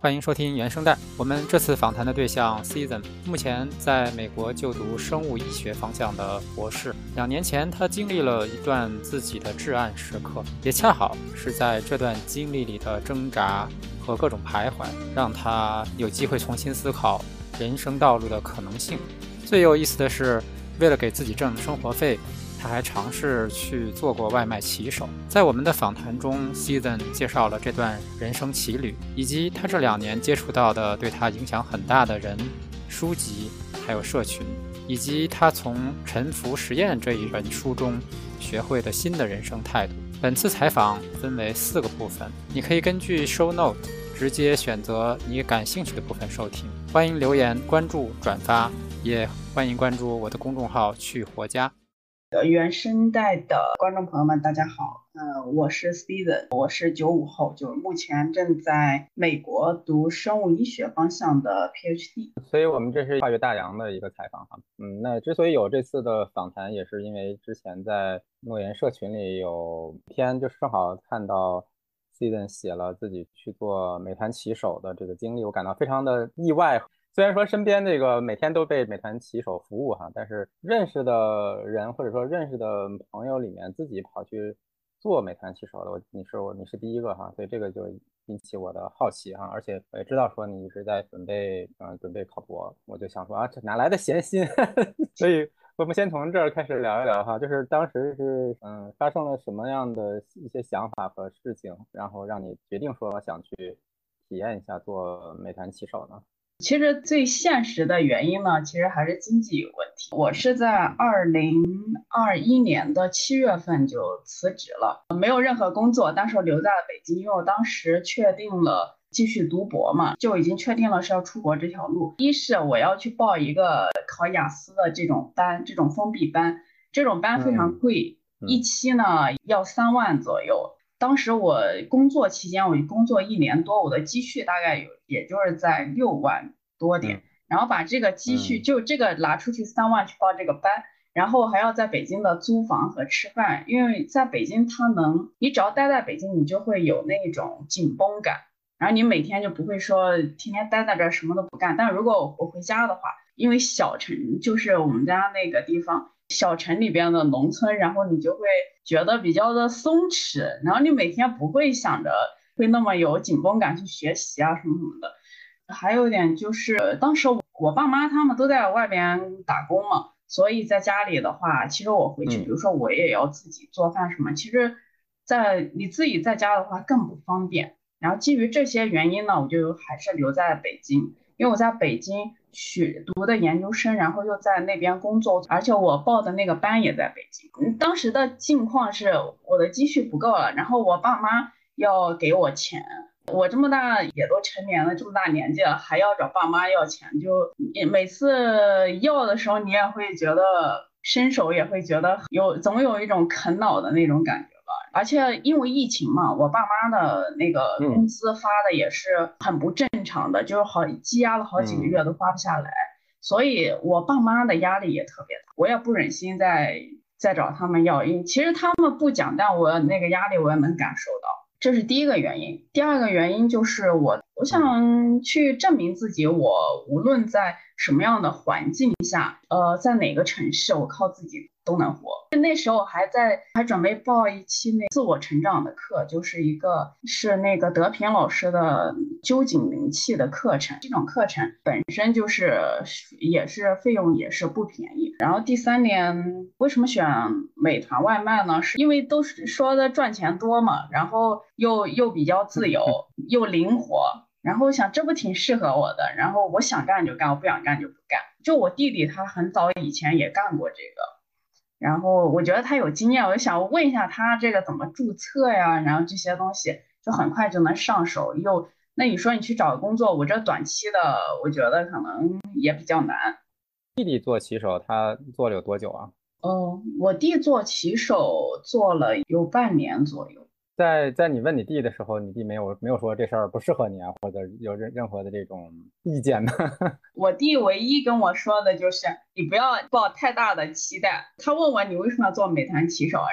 欢迎收听原声带。我们这次访谈的对象 Season，目前在美国就读生物医学方向的博士。两年前，他经历了一段自己的至暗时刻，也恰好是在这段经历里的挣扎和各种徘徊，让他有机会重新思考人生道路的可能性。最有意思的是，为了给自己挣生活费。他还尝试去做过外卖骑手。在我们的访谈中，Season 介绍了这段人生奇旅，以及他这两年接触到的对他影响很大的人、书籍，还有社群，以及他从《沉浮实验》这一本书中学会的新的人生态度。本次采访分为四个部分，你可以根据 Show Note 直接选择你感兴趣的部分收听。欢迎留言、关注、转发，也欢迎关注我的公众号“去活家”。的原声带的观众朋友们，大家好，呃，我是 Steven，我是九五后，就是目前正在美国读生物医学方向的 PhD。所以我们这是跨越大洋的一个采访哈，嗯，那之所以有这次的访谈，也是因为之前在诺言社群里有天，就正好看到 Steven 写了自己去做美团骑手的这个经历，我感到非常的意外。虽然说身边这个每天都被美团骑手服务哈，但是认识的人或者说认识的朋友里面，自己跑去做美团骑手的，我你是我你是第一个哈，所以这个就引起我的好奇哈，而且我也知道说你一直在准备嗯准备考博，我就想说啊这哪来的闲心，所以我们先从这儿开始聊一聊哈，就是当时是嗯发生了什么样的一些想法和事情，然后让你决定说想去体验一下做美团骑手呢？其实最现实的原因呢，其实还是经济有问题。我是在二零二一年的七月份就辞职了，没有任何工作，但是留在了北京，因为我当时确定了继续读博嘛，就已经确定了是要出国这条路。一是我要去报一个考雅思的这种班，这种封闭班，这种班非常贵，一期呢要三万左右。当时我工作期间，我工作一年多，我的积蓄大概有，也就是在六万多点。然后把这个积蓄，就这个拿出去三万去报这个班，然后还要在北京的租房和吃饭，因为在北京他能，你只要待在北京，你就会有那种紧绷感，然后你每天就不会说天天待在这儿什么都不干。但如果我回家的话，因为小城就是我们家那个地方。小城里边的农村，然后你就会觉得比较的松弛，然后你每天不会想着会那么有紧绷感去学习啊什么什么的。还有一点就是，当时我爸妈他们都在外边打工嘛，所以在家里的话，其实我回去，比如说我也要自己做饭什么，其实，在你自己在家的话更不方便。然后基于这些原因呢，我就还是留在北京，因为我在北京。去读的研究生，然后又在那边工作，而且我报的那个班也在北京。当时的境况是我的积蓄不够了，然后我爸妈要给我钱，我这么大也都成年了，这么大年纪了，还要找爸妈要钱，就每次要的时候，你也会觉得伸手也会觉得有总有一种啃老的那种感觉。而且因为疫情嘛，我爸妈的那个工资发的也是很不正常的，就是好积压了好几个月都发不下来，所以我爸妈的压力也特别大，我也不忍心再再找他们要，因其实他们不讲，但我那个压力我也能感受到，这是第一个原因。第二个原因就是我我想去证明自己，我无论在什么样的环境下，呃，在哪个城市，我靠自己。都能活。那时候还在还准备报一期那自我成长的课，就是一个是那个德平老师的究竟灵气的课程。这种课程本身就是也是费用也是不便宜。然后第三年为什么选美团外卖呢？是因为都是说的赚钱多嘛，然后又又比较自由 又灵活，然后想这不挺适合我的。然后我想干就干，我不想干就不干。就我弟弟他很早以前也干过这个。然后我觉得他有经验，我就想问一下他这个怎么注册呀？然后这些东西就很快就能上手。又那你说你去找工作，我这短期的，我觉得可能也比较难。弟弟做骑手，他做了有多久啊？哦，我弟做骑手做了有半年左右。在在你问你弟的时候，你弟没有没有说这事儿不适合你啊，或者有任任何的这种意见呢？我弟唯一跟我说的就是你不要抱太大的期待。他问我你为什么要做美团骑手啊？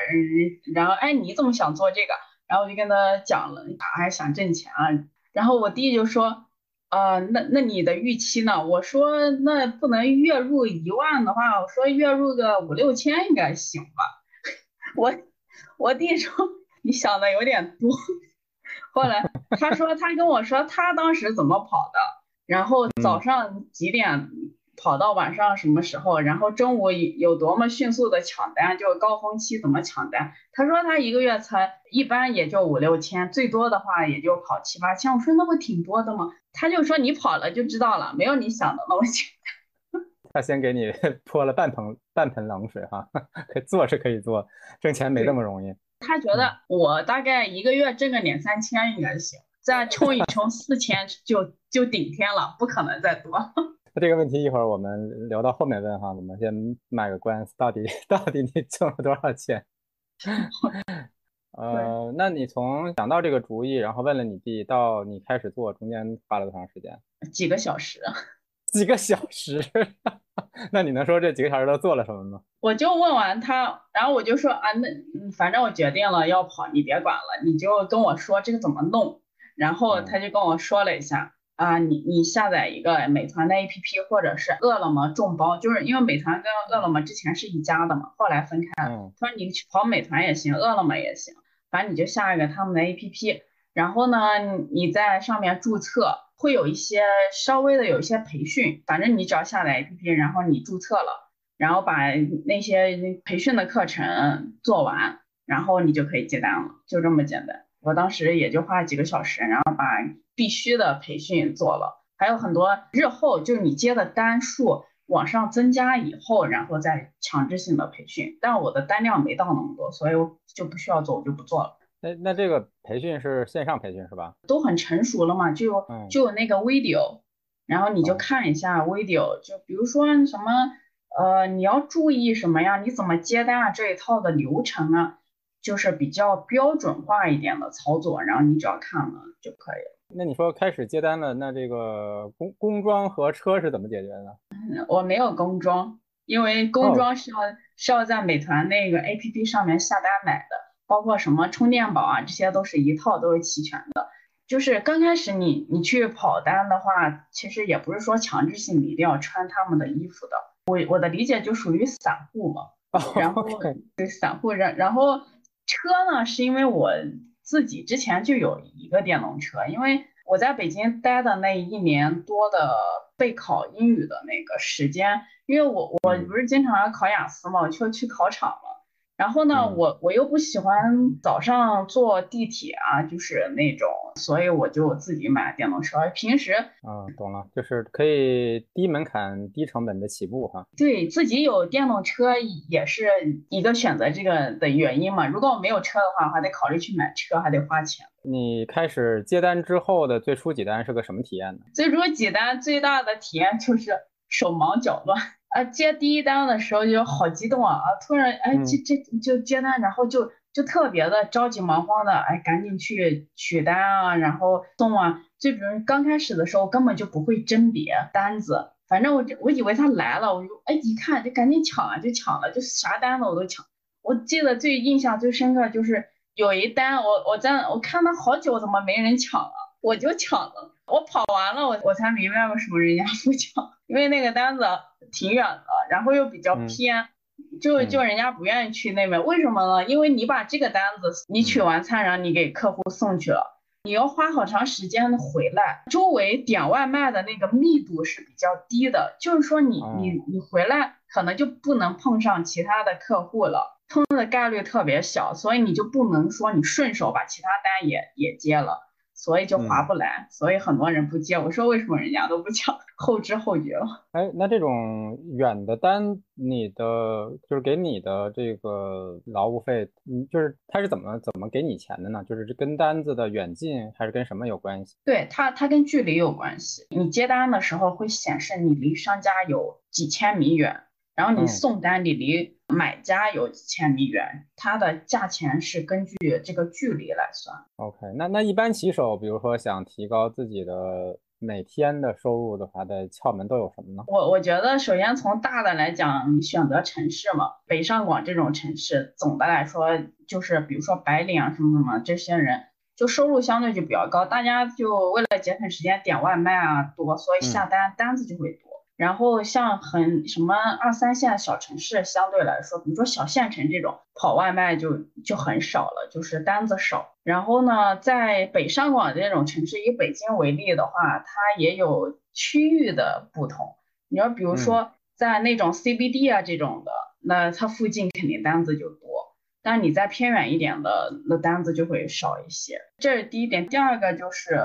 然后哎你怎么想做这个？然后我就跟他讲了，还是想挣钱啊。然后我弟就说啊，那那你的预期呢？我说那不能月入一万的话，我说月入个五六千应该行吧。我我弟说你想的有点多。后来他说他跟我说他当时怎么跑的，然后早上几点。跑到晚上什么时候？然后中午有多么迅速的抢单，就高峰期怎么抢单？他说他一个月才一般也就五六千，最多的话也就跑七八千。我说那不挺多的吗？他就说你跑了就知道了，没有你想的那么简单。他先给你泼了半盆半盆冷水哈，做是可以做，挣钱没那么容易。他觉得我大概一个月挣个两三千应该行，再冲一冲四千就就顶天了，不可能再多。那这个问题一会儿我们聊到后面问哈，我们先卖个关子，到底 到底你挣了多少钱？呃，那你从想到这个主意，然后问了你弟，到你开始做，中间花了多长时间？几个小时。几个小时？那你能说这几个小时都做了什么吗？我就问完他，然后我就说啊，那反正我决定了要跑，你别管了，你就跟我说这个怎么弄。然后他就跟我说了一下。啊，你你下载一个美团的 APP，或者是饿了么众包，就是因为美团跟饿了么之前是一家的嘛，后来分开了。他说你去跑美团也行，饿了么也行，反正你就下一个他们的 APP，然后呢，你在上面注册，会有一些稍微的有一些培训，反正你只要下载 APP，然后你注册了，然后把那些培训的课程做完，然后你就可以接单了，就这么简单。我当时也就花几个小时，然后把必须的培训做了，还有很多日后就是你接的单数往上增加以后，然后再强制性的培训。但我的单量没到那么多，所以我就不需要做，我就不做了。那那这个培训是线上培训是吧？都很成熟了嘛，就就有那个 video，然后你就看一下 video，就比如说什么呃你要注意什么呀？你怎么接单啊？这一套的流程啊。就是比较标准化一点的操作，然后你只要看了就可以了。那你说开始接单了，那这个工工装和车是怎么解决的？我没有工装，因为工装是要是要在美团那个 APP 上面下单买的，包括什么充电宝啊，这些都是一套都是齐全的。就是刚开始你你去跑单的话，其实也不是说强制性你一定要穿他们的衣服的。我我的理解就属于散户嘛，然后对散户然然后。车呢，是因为我自己之前就有一个电动车，因为我在北京待的那一年多的备考英语的那个时间，因为我我不是经常要考雅思嘛，我就去考场了。然后呢，我我又不喜欢早上坐地铁啊，就是那种，所以我就自己买电动车。平时，嗯，懂了，就是可以低门槛、低成本的起步哈。对自己有电动车也是一个选择这个的原因嘛。如果我没有车的话，还得考虑去买车，还得花钱。你开始接单之后的最初几单是个什么体验呢？最初几单最大的体验就是手忙脚乱。啊，接第一单的时候就好激动啊！啊，突然哎，这这就接单，然后就就特别的着急忙慌的，哎，赶紧去取单啊，然后送啊。最主要刚开始的时候根本就不会甄别单子，反正我我以为他来了，我就哎一看就赶紧抢啊，就抢了，就啥单子我都抢。我记得最印象最深刻就是有一单，我我在我看了好久，怎么没人抢了？我就抢了，我跑完了，我我才明白为什么人家不抢，因为那个单子。挺远的，然后又比较偏，就就人家不愿意去那边，为什么呢？因为你把这个单子你取完餐，然后你给客户送去了，你要花好长时间回来，周围点外卖的那个密度是比较低的，就是说你你你回来可能就不能碰上其他的客户了，通的概率特别小，所以你就不能说你顺手把其他单也也接了。所以就划不来，所以很多人不接。我说为什么人家都不抢，后知后觉了。哎，那这种远的单，你的就是给你的这个劳务费，嗯，就是他是怎么怎么给你钱的呢？就是跟单子的远近还是跟什么有关系？对他，他跟距离有关系。你接单的时候会显示你离商家有几千米远。然后你送单，你离买家有几千米远，它的价钱是根据这个距离来算。OK，那那一般骑手，比如说想提高自己的每天的收入的话，的窍门都有什么呢？我我觉得，首先从大的来讲，你选择城市嘛，北上广这种城市，总的来说就是，比如说白领啊什么什么这些人，就收入相对就比较高，大家就为了节省时间点外卖啊多，所以下单单子就会多。然后像很什么二三线小城市，相对来说，比如说小县城这种跑外卖就就很少了，就是单子少。然后呢，在北上广这种城市，以北京为例的话，它也有区域的不同。你要比如说在那种 CBD 啊这种的，那它附近肯定单子就多。但你在偏远一点的，那单子就会少一些。这是第一点。第二个就是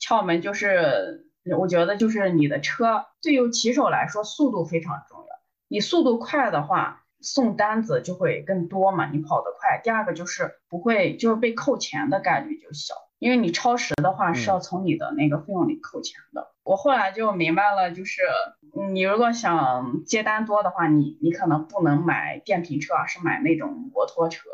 窍门，就是我觉得就是你的车，对于骑手来说，速度非常重要。你速度快的话，送单子就会更多嘛，你跑得快。第二个就是不会，就是被扣钱的概率就小，因为你超时的话是要从你的那个费用里扣钱的。我后来就明白了，就是你如果想接单多的话，你你可能不能买电瓶车，而是买那种摩托车，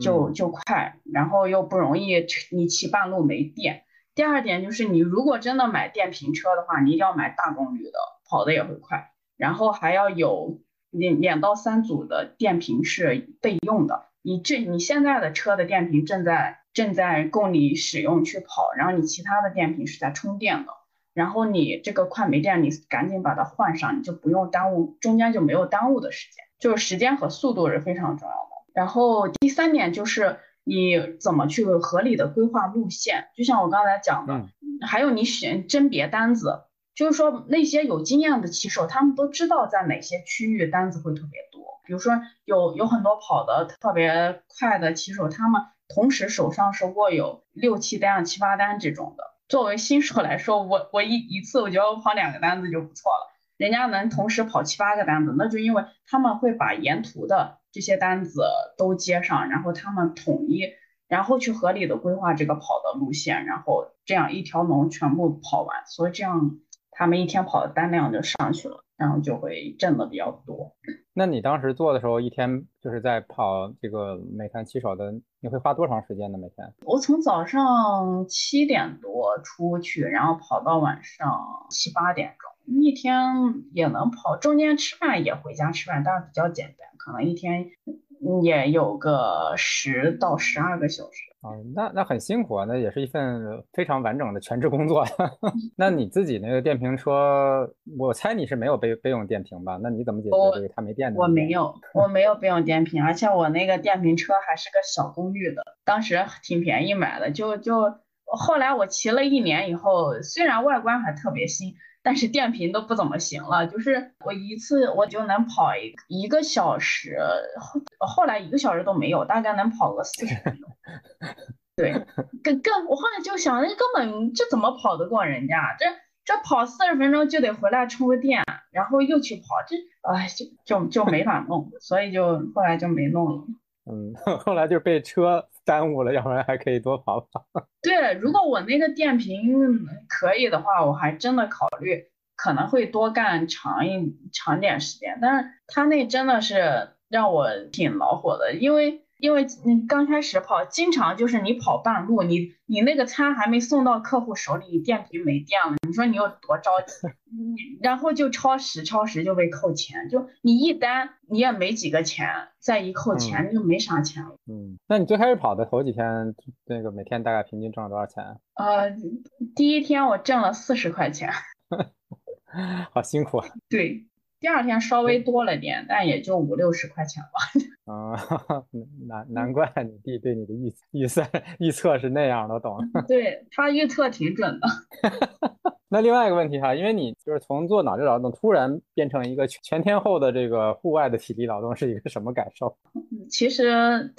就就快，然后又不容易你骑半路没电。第二点就是你如果真的买电瓶车的话，你一定要买大功率的，跑的也会快，然后还要有两两到三组的电瓶是备用的。你这你现在的车的电瓶正在正在供你使用去跑，然后你其他的电瓶是在充电的。然后你这个快没电，你赶紧把它换上，你就不用耽误，中间就没有耽误的时间，就是时间和速度是非常重要的。然后第三点就是你怎么去合理的规划路线，就像我刚才讲的，还有你选甄别单子，就是说那些有经验的骑手，他们都知道在哪些区域单子会特别多，比如说有有很多跑的特别快的骑手，他们同时手上是握有六七单、七八单这种的。作为新手来说，我我一一次我觉得我跑两个单子就不错了。人家能同时跑七八个单子，那就因为他们会把沿途的这些单子都接上，然后他们统一，然后去合理的规划这个跑的路线，然后这样一条龙全部跑完，所以这样他们一天跑的单量就上去了。然后就会挣的比较多。那你当时做的时候，一天就是在跑这个美团骑手的，你会花多长时间呢？每天？我从早上七点多出去，然后跑到晚上七八点钟，一天也能跑。中间吃饭也回家吃饭，但是比较简单，可能一天也有个十到十二个小时。哦，那那很辛苦啊，那也是一份非常完整的全职工作。那你自己那个电瓶车，我猜你是没有备备用电瓶吧？那你怎么解决这个它没电的？我没有，我没有备用电瓶，而且我那个电瓶车还是个小功率的，当时挺便宜买的，就就后来我骑了一年以后，虽然外观还特别新。但是电瓶都不怎么行了，就是我一次我就能跑一一个小时，后后来一个小时都没有，大概能跑个四十分钟。对，更更我后来就想，那根本这怎么跑得过人家？这这跑四十分钟就得回来充个电，然后又去跑，这哎就就就没法弄，所以就后来就没弄了。嗯，后来就被车。耽误了，要不然还可以多跑跑。对，如果我那个电瓶可以的话，我还真的考虑可能会多干长一长点时间。但是他那真的是让我挺恼火的，因为。因为你刚开始跑，经常就是你跑半路，你你那个餐还没送到客户手里，你电瓶没电了，你说你有多着急？你然后就超时，超时就被扣钱，就你一单你也没几个钱，再一扣钱就没啥钱了。嗯，那你最开始跑的头几天，那个每天大概平均挣了多少钱？呃，第一天我挣了四十块钱，好辛苦啊。对。第二天稍微多了点，但也就五六十块钱吧。啊，难难怪你弟对你的预预算预测是那样的，懂了。对他预测挺准的。那另外一个问题哈，因为你就是从做脑力劳动突然变成一个全天候的这个户外的体力劳动，是一个什么感受？其实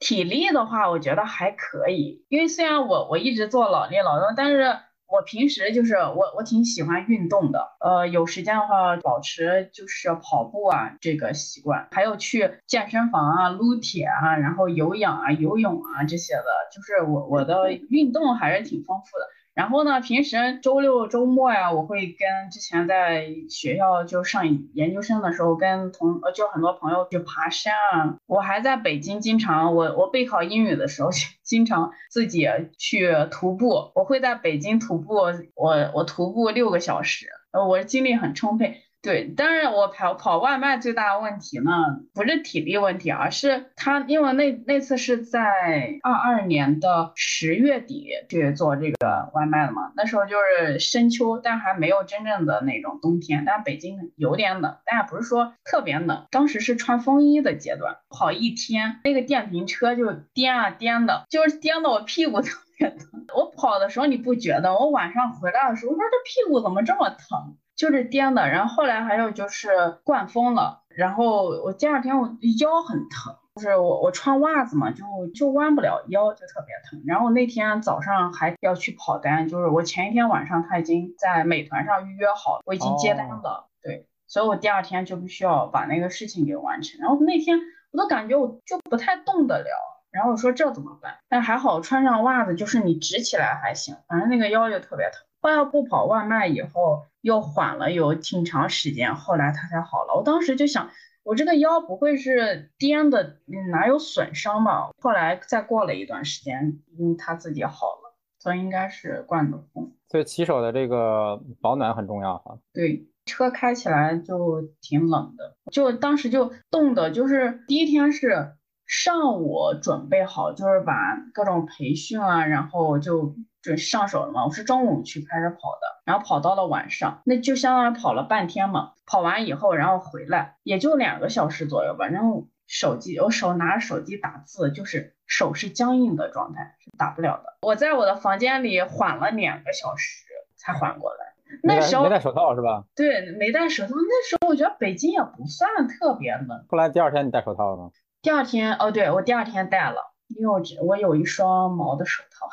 体力的话，我觉得还可以，因为虽然我我一直做脑力劳动，但是。我平时就是我，我挺喜欢运动的。呃，有时间的话，保持就是跑步啊这个习惯，还有去健身房啊撸铁啊，然后有氧啊、游泳啊这些的，就是我我的运动还是挺丰富的。然后呢，平时周六周末呀，我会跟之前在学校就上研究生的时候，跟同呃就很多朋友去爬山啊。我还在北京，经常我我备考英语的时候，经常自己去徒步。我会在北京徒步，我我徒步六个小时，呃，我精力很充沛。对，当然我跑跑外卖最大的问题呢，不是体力问题，而是他因为那那次是在二二年的十月底去做这个外卖的嘛，那时候就是深秋，但还没有真正的那种冬天，但北京有点冷，但也不是说特别冷，当时是穿风衣的阶段，跑一天那个电瓶车就颠啊颠的，就是颠的我屁股特别 疼。我跑的时候你不觉得，我晚上回来的时候，我说这屁股怎么这么疼？就是颠的，然后后来还有就是灌风了，然后我第二天我腰很疼，就是我我穿袜子嘛，就就弯不了腰，就特别疼。然后那天早上还要去跑单，就是我前一天晚上他已经在美团上预约好了，我已经接单了，对，所以我第二天就必须要把那个事情给完成。然后那天我都感觉我就不太动得了，然后我说这怎么办？但还好穿上袜子，就是你直起来还行，反正那个腰就特别疼。后来不跑外卖以后。又缓了有挺长时间，后来他才好了。我当时就想，我这个腰不会是颠的，哪有损伤吧？后来再过了一段时间，嗯，他自己好了，所以应该是灌的风。所以骑手的这个保暖很重要哈。对，车开起来就挺冷的，就当时就冻的，就是第一天是上午准备好，就是把各种培训啊，然后就。准上手了嘛？我是中午去开始跑的，然后跑到了晚上，那就相当于跑了半天嘛。跑完以后，然后回来也就两个小时左右吧。然后手机，我手拿着手机打字，就是手是僵硬的状态，是打不了的。我在我的房间里缓了两个小时才缓过来。那时候没戴手套是吧？对，没戴手套。那时候我觉得北京也不算特别冷。后来第二天你戴手套了吗？第二天哦，对我第二天戴了，因为我我有一双毛的手套。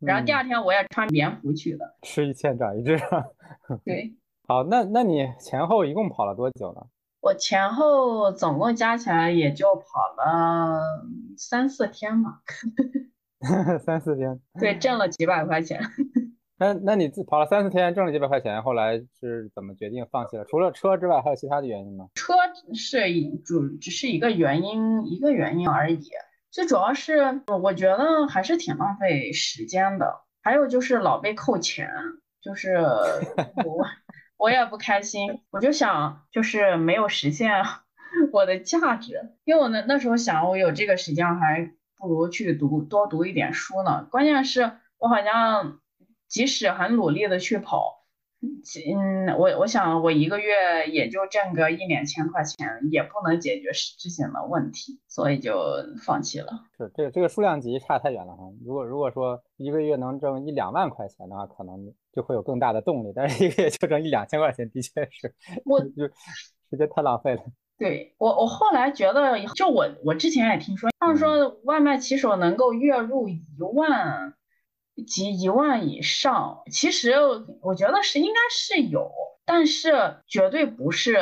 然后第二天我也穿棉服去的，吃一堑长一智。对，好，那那你前后一共跑了多久呢？我前后总共加起来也就跑了三四天嘛。三四天。对，挣了几百块钱。那那你自跑了三四天，挣了几百块钱，后来是怎么决定放弃了？除了车之外，还有其他的原因吗？车是主只是一个原因，一个原因而已。最主要是，我觉得还是挺浪费时间的。还有就是老被扣钱，就是 我我也不开心。我就想，就是没有实现 我的价值。因为我那那时候想，我有这个时间，还不如去读多读一点书呢。关键是，我好像即使很努力的去跑。嗯，我我想我一个月也就挣个一两千块钱，也不能解决实质性的问题，所以就放弃了。是这个这个数量级差太远了哈。如果如果说一个月能挣一两万块钱的话，可能就会有更大的动力。但是一个月就挣一两千块钱，的确是我 就时间太浪费了。对我我后来觉得，就我我之前也听说，他们说外卖骑手能够月入一万。及一万以上，其实我觉得是应该是有，但是绝对不是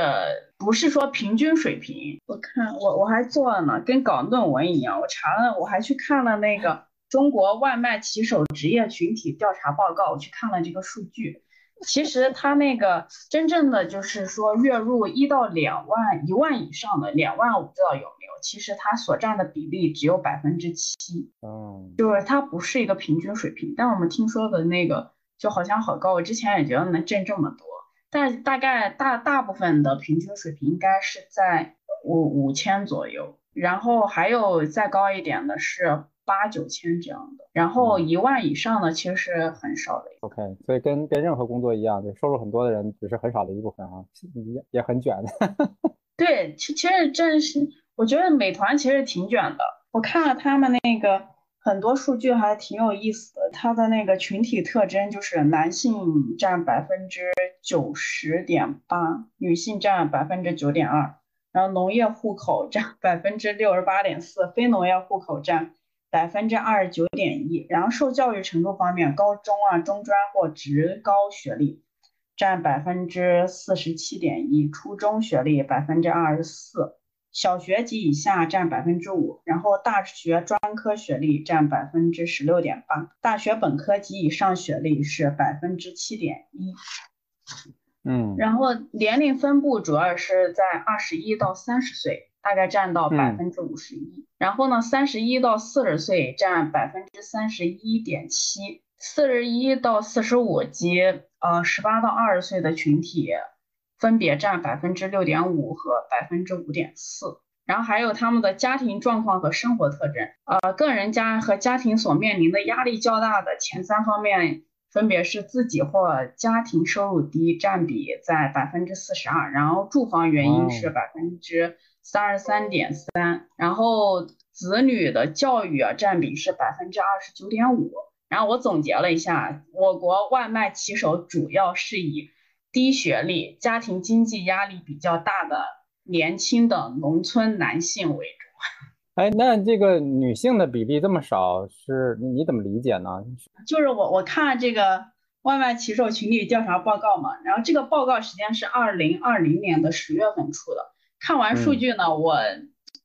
不是说平均水平。我看我我还做了呢，跟搞论文一样。我查了，我还去看了那个中国外卖骑手职业群体调查报告，我去看了这个数据。其实他那个真正的就是说月入一到两万、一万以上的两万，我不知道有没有。其实它所占的比例只有百分之七，嗯，就是它不是一个平均水平。但我们听说的那个就好像好高，我之前也觉得能挣这么多，但大概大大部分的平均水平应该是在五五千左右，然后还有再高一点的是。八九千这样的，然后一万以上的其实是很少的。OK，所以跟跟任何工作一样，就收入很多的人只是很少的一部分啊，也也很卷的。对，其其实真是，我觉得美团其实挺卷的。我看了他们那个很多数据还挺有意思的，它的那个群体特征就是男性占百分之九十点八，女性占百分之九点二，然后农业户口占百分之六十八点四，非农业户口占。百分之二十九点一，然后受教育程度方面，高中啊、中专或职高学历占百分之四十七点一，初中学历百分之二十四，小学及以下占百分之五，然后大学专科学历占百分之十六点八，大学本科及以上学历是百分之七点一。嗯，然后年龄分布主要是在二十一到三十岁。大概占到百分之五十一，然后呢，三十一到四十岁占百分之三十一点七，四十一到四十五及呃十八到二十岁的群体分别占百分之六点五和百分之五点四。然后还有他们的家庭状况和生活特征，呃，个人家和家庭所面临的压力较大的前三方面分别是自己或家庭收入低，占比在百分之四十二，然后住房原因是百分之三十三点三，然后子女的教育啊占比是百分之二十九点五。然后我总结了一下，我国外卖骑手主要是以低学历、家庭经济压力比较大的。年轻的农村男性为主，哎，那这个女性的比例这么少，是你怎么理解呢？就是我我看这个外卖骑手群体调查报告嘛，然后这个报告时间是二零二零年的十月份出的。看完数据呢，我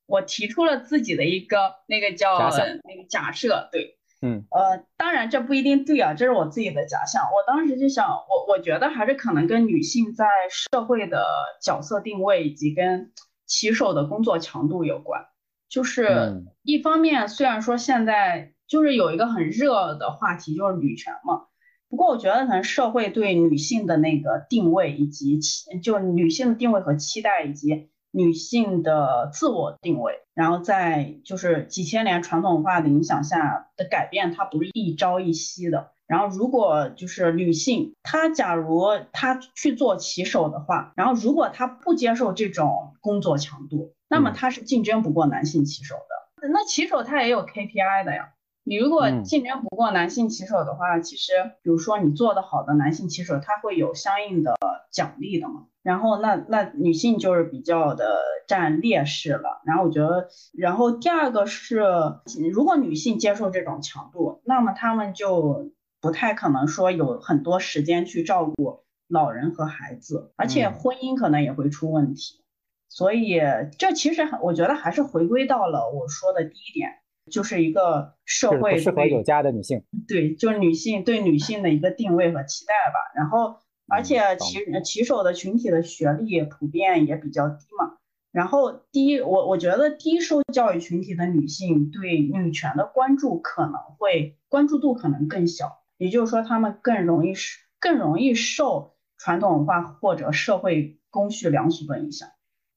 我提出了自己的一个那个叫那个假设，对。嗯，呃，当然这不一定对啊，这是我自己的假想。我当时就想，我我觉得还是可能跟女性在社会的角色定位以及跟骑手的工作强度有关。就是一方面，虽然说现在就是有一个很热的话题，就是女权嘛。不过我觉得可能社会对女性的那个定位以及期，就女性的定位和期待以及。女性的自我定位，然后在就是几千年传统文化的影响下的改变，它不是一朝一夕的。然后如果就是女性，她假如她去做骑手的话，然后如果她不接受这种工作强度，那么她是竞争不过男性骑手的。那骑手他也有 KPI 的呀。你如果竞争不过男性骑手的话，其实比如说你做的好的男性骑手，他会有相应的奖励的嘛。然后那那女性就是比较的占劣势了。然后我觉得，然后第二个是，如果女性接受这种强度，那么她们就不太可能说有很多时间去照顾老人和孩子，而且婚姻可能也会出问题。所以这其实我觉得还是回归到了我说的第一点。就是一个社会适合有家的女性，对，就是女性对女性的一个定位和期待吧。然后，而且骑骑手的群体的学历普遍也比较低嘛。然后，低我我觉得低受教育群体的女性对女权的关注可能会关注度可能更小，也就是说，她们更容易更容易受传统文化或者社会公序良俗的影响。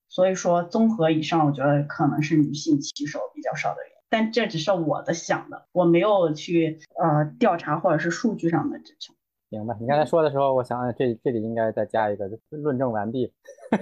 所以说，综合以上，我觉得可能是女性骑手比较少的原因。但这只是我的想的，我没有去呃调查或者是数据上的支撑。明白。你刚才说的时候，我想想这这里应该再加一个论证完毕。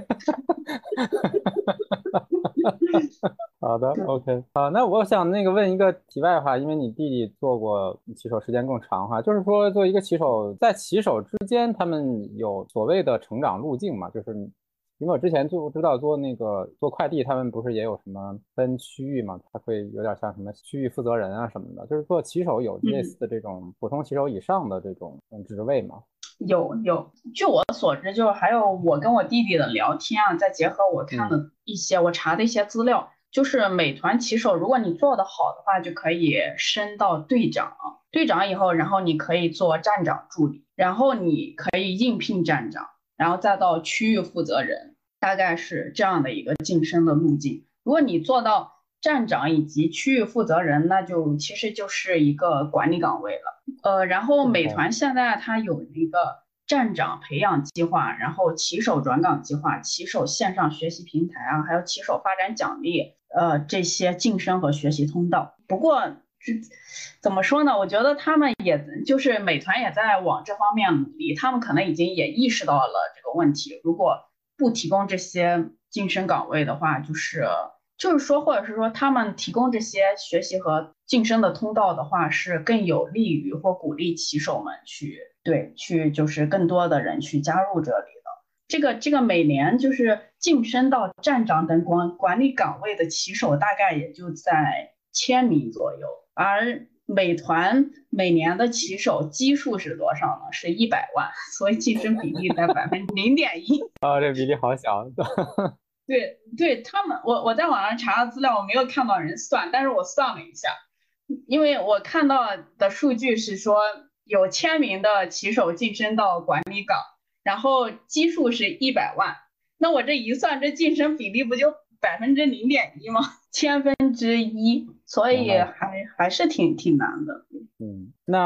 好的，OK。啊，那我想那个问一个题外话，因为你弟弟做过骑手时间更长哈，就是说做一个骑手，在骑手之间，他们有所谓的成长路径嘛？就是。因为我之前就知道做那个做快递，他们不是也有什么分区域嘛？他会有点像什么区域负责人啊什么的。就是做骑手有类似的这种普通骑手以上的这种职位吗？有有，据我所知，就是还有我跟我弟弟的聊天啊，再结合我看的一些我查的一些资料，就是美团骑手，如果你做的好的话，就可以升到队长。队长以后，然后你可以做站长助理，然后你可以应聘站长。然后再到区域负责人，大概是这样的一个晋升的路径。如果你做到站长以及区域负责人，那就其实就是一个管理岗位了。呃，然后美团现在它有一个站长培养计划，然后骑手转岗计划、骑手线上学习平台啊，还有骑手发展奖励，呃，这些晋升和学习通道。不过，怎么说呢？我觉得他们也就是美团也在往这方面努力，他们可能已经也意识到了这个问题。如果不提供这些晋升岗位的话，就是就是说，或者是说他们提供这些学习和晋升的通道的话，是更有利于或鼓励骑手们去对去就是更多的人去加入这里的。这个这个每年就是晋升到站长等管管理岗位的骑手，大概也就在千名左右。而美团每年的骑手基数是多少呢？是一百万，所以晋升比例在百分之零点一。啊，这比例好小。对，对他们，我我在网上查了资料，我没有看到人算，但是我算了一下，因为我看到的数据是说有千名的骑手晋升到管理岗，然后基数是一百万，那我这一算，这晋升比例不就百分之零点一吗？千分之一。所以还还是挺挺难的。嗯，那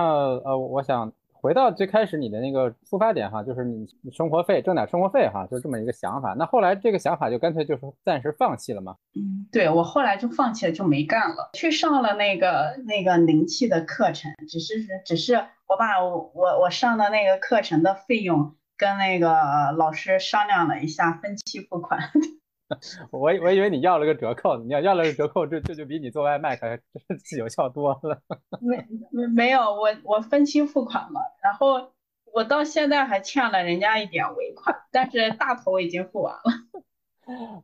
呃，我想回到最开始你的那个出发点哈，就是你生活费挣点生活费哈，就这么一个想法。那后来这个想法就干脆就是暂时放弃了吗？嗯，对我后来就放弃了，就没干了。去上了那个那个灵气的课程，只是只是我把我我我上的那个课程的费用跟那个老师商量了一下，分期付款。我我以为你要了个折扣，你要要了个折扣，这这就比你做外卖可有效多了。没没没有，我我分期付款了，然后我到现在还欠了人家一点尾款，但是大头已经付完了。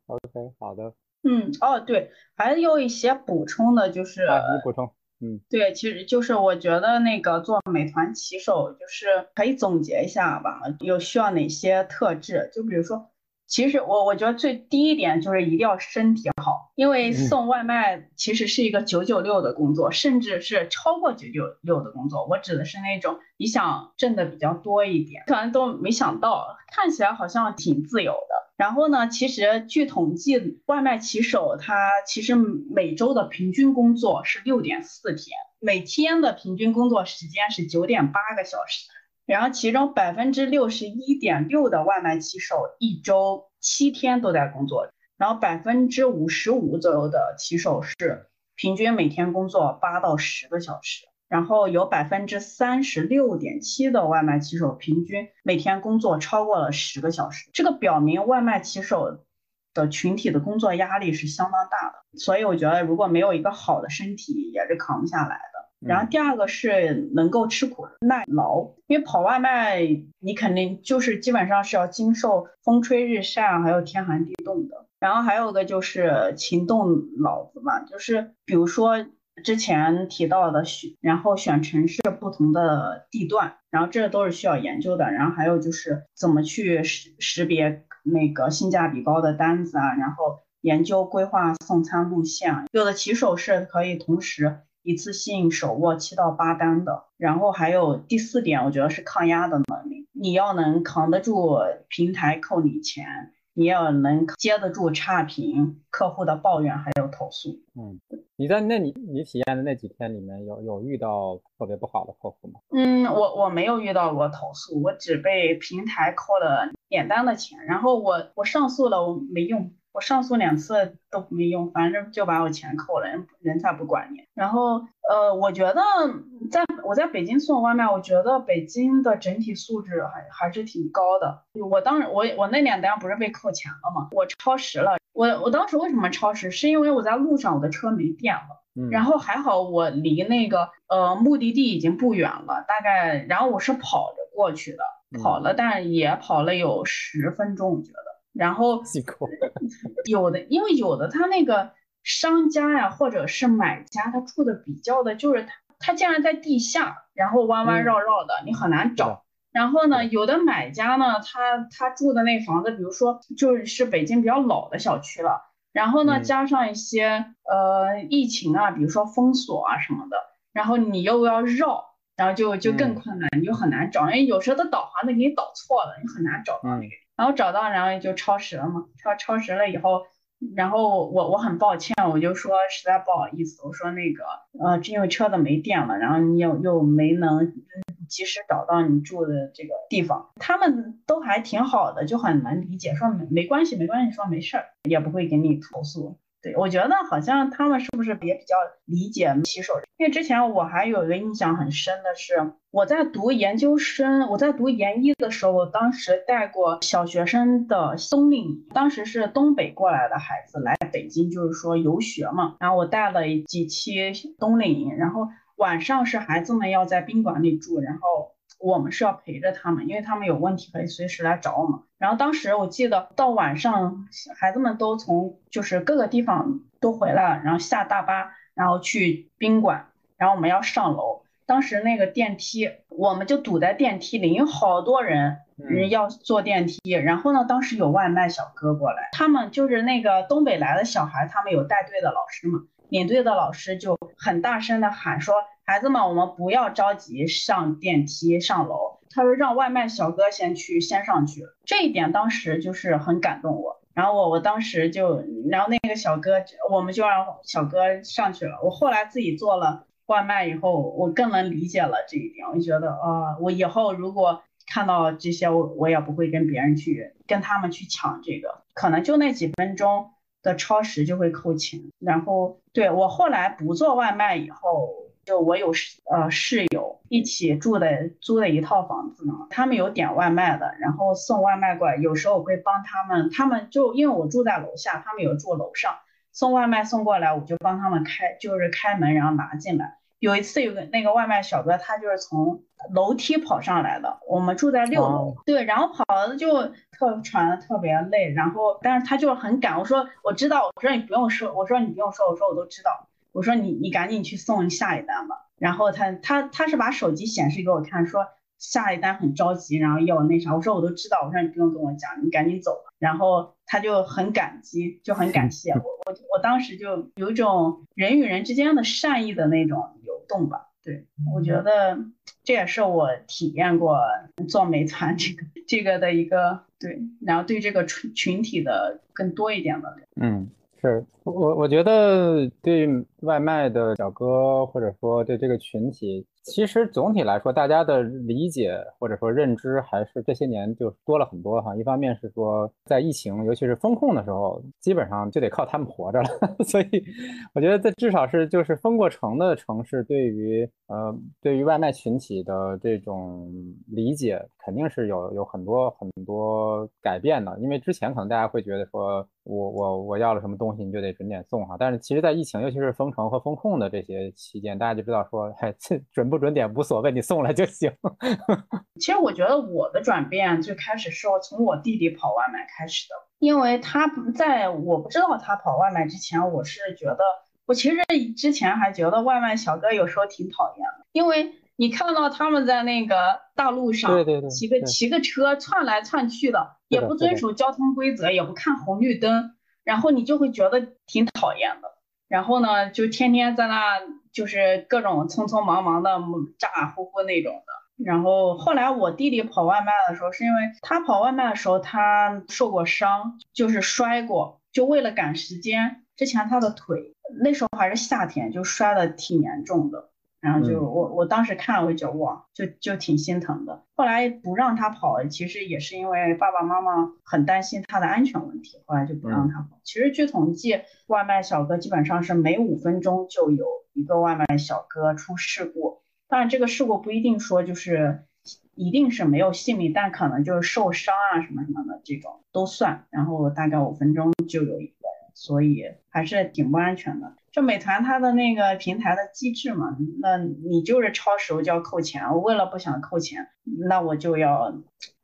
OK，好的。嗯，哦对，还有一些补充的，就是你补充。嗯，对，其实就是我觉得那个做美团骑手，就是可以总结一下吧，有需要哪些特质，就比如说。其实我我觉得最低一点就是一定要身体好，因为送外卖其实是一个九九六的工作，甚至是超过九九六的工作。我指的是那种你想挣的比较多一点，可能都没想到，看起来好像挺自由的。然后呢，其实据统计，外卖骑手他其实每周的平均工作是六点四天，每天的平均工作时间是九点八个小时。然后，其中百分之六十一点六的外卖骑手一周七天都在工作，然后百分之五十五左右的骑手是平均每天工作八到十个小时，然后有百分之三十六点七的外卖骑手平均每天工作超过了十个小时。这个表明外卖骑手的群体的工作压力是相当大的，所以我觉得如果没有一个好的身体，也是扛不下来的。然后第二个是能够吃苦耐劳，因为跑外卖你肯定就是基本上是要经受风吹日晒还有天寒地冻的。然后还有个就是勤动脑子嘛，就是比如说之前提到的选，然后选城市不同的地段，然后这都是需要研究的。然后还有就是怎么去识识别那个性价比高的单子啊，然后研究规划送餐路线。有的骑手是可以同时。一次性手握七到八单的，然后还有第四点，我觉得是抗压的能力。你要能扛得住平台扣你钱，你要能接得住差评、客户的抱怨还有投诉。嗯，你在那你你体验的那几天里面有有遇到特别不好的客户吗？嗯，我我没有遇到过投诉，我只被平台扣了点单的钱，然后我我上诉了，我没用。我上诉两次都没用，反正就把我钱扣了，人人才不管你。然后，呃，我觉得在我在北京送外卖，我觉得北京的整体素质还还是挺高的。我当时我我那两单不是被扣钱了吗？我超时了。我我当时为什么超时？是因为我在路上我的车没电了。嗯。然后还好我离那个呃目的地已经不远了，大概然后我是跑着过去的，跑了，但也跑了有十分钟，我觉得。然后 有的，因为有的他那个商家呀，或者是买家，他住的比较的，就是他他竟然在地下，然后弯弯绕绕的，你很难找。然后呢，有的买家呢，他他住的那房子，比如说就是北京比较老的小区了，然后呢，加上一些呃疫情啊，比如说封锁啊什么的，然后你又要绕，然后就就更困难，你就很难找，因为有时候他导航都给你导错了，你很难找到那个。然后找到，然后就超时了嘛。超超时了以后，然后我我很抱歉，我就说实在不好意思，我说那个呃，因为车子没电了，然后你又又没能及时找到你住的这个地方。他们都还挺好的，就很难理解，说没没关系，没关系，说没事儿，也不会给你投诉。对，我觉得好像他们是不是也比较理解骑手？因为之前我还有一个印象很深的是，我在读研究生，我在读研一的时候，我当时带过小学生的冬令营，当时是东北过来的孩子来北京，就是说游学嘛。然后我带了几期冬令营，然后晚上是孩子们要在宾馆里住，然后。我们是要陪着他们，因为他们有问题可以随时来找我们。然后当时我记得到晚上，孩子们都从就是各个地方都回来了，然后下大巴，然后去宾馆，然后我们要上楼。当时那个电梯，我们就堵在电梯里，有好多人人要坐电梯。然后呢，当时有外卖小哥过来，他们就是那个东北来的小孩，他们有带队的老师嘛，领队的老师就很大声的喊说。孩子们，我们不要着急上电梯上楼。他说让外卖小哥先去，先上去。这一点当时就是很感动我。然后我我当时就，然后那个小哥，我们就让小哥上去了。我后来自己做了外卖以后，我更能理解了这一点。我就觉得啊，我以后如果看到这些，我我也不会跟别人去跟他们去抢这个，可能就那几分钟的超时就会扣钱。然后对我后来不做外卖以后，就我有呃室友一起住的租的一套房子呢，他们有点外卖的，然后送外卖过来，有时候我会帮他们，他们就因为我住在楼下，他们有住楼上。送外卖送过来，我就帮他们开，就是开门，然后拿进来。有一次，有个那个外卖小哥，他就是从楼梯跑上来的。我们住在六楼，对，然后跑的就特喘的特别累，然后但是他就是很赶。我说我知道，我说你不用说，我说你不用说，我说我都知道。我说你你赶紧去送下一单吧。然后他他他是把手机显示给我看，说。下一单很着急，然后要那啥，我说我都知道，我说你不用跟我讲，你赶紧走吧。然后他就很感激，就很感谢我，我我当时就有一种人与人之间的善意的那种流动吧。对我觉得这也是我体验过做美团这个这个的一个对，然后对这个群群体的更多一点的。嗯，是我我觉得对外卖的小哥或者说对这个群体。其实总体来说，大家的理解或者说认知还是这些年就多了很多哈。一方面是说，在疫情尤其是封控的时候，基本上就得靠他们活着了。所以，我觉得这至少是就是封过城的城市，对于呃对于外卖群体的这种理解，肯定是有有很多很多改变的。因为之前可能大家会觉得说。我我我要了什么东西，你就得准点送哈。但是其实，在疫情，尤其是封城和封控的这些期间，大家就知道说，嗨，准不准点无所谓，你送来就行。其实我觉得我的转变最开始是从我弟弟跑外卖开始的，因为他在我不知道他跑外卖之前，我是觉得，我其实之前还觉得外卖小哥有时候挺讨厌的，因为。你看到他们在那个大路上骑个骑个车窜来窜去的，也不遵守交通规则，也不看红绿灯，然后你就会觉得挺讨厌的。然后呢，就天天在那就是各种匆匆忙忙的咋咋呼呼那种的。然后后来我弟弟跑外卖的时候，是因为他跑外卖的时候他受过伤，就是摔过，就为了赶时间，之前他的腿那时候还是夏天，就摔的挺严重的。然后就我我当时看了，我就哇，就就挺心疼的。后来不让他跑，其实也是因为爸爸妈妈很担心他的安全问题，后来就不让他跑。其实据统计，外卖小哥基本上是每五分钟就有一个外卖小哥出事故。当然，这个事故不一定说就是一定是没有性命，但可能就是受伤啊什么什么的这种都算。然后大概五分钟就有一个人，所以还是挺不安全的。就美团它的那个平台的机制嘛，那你就是超时就要扣钱。我为了不想扣钱，那我就要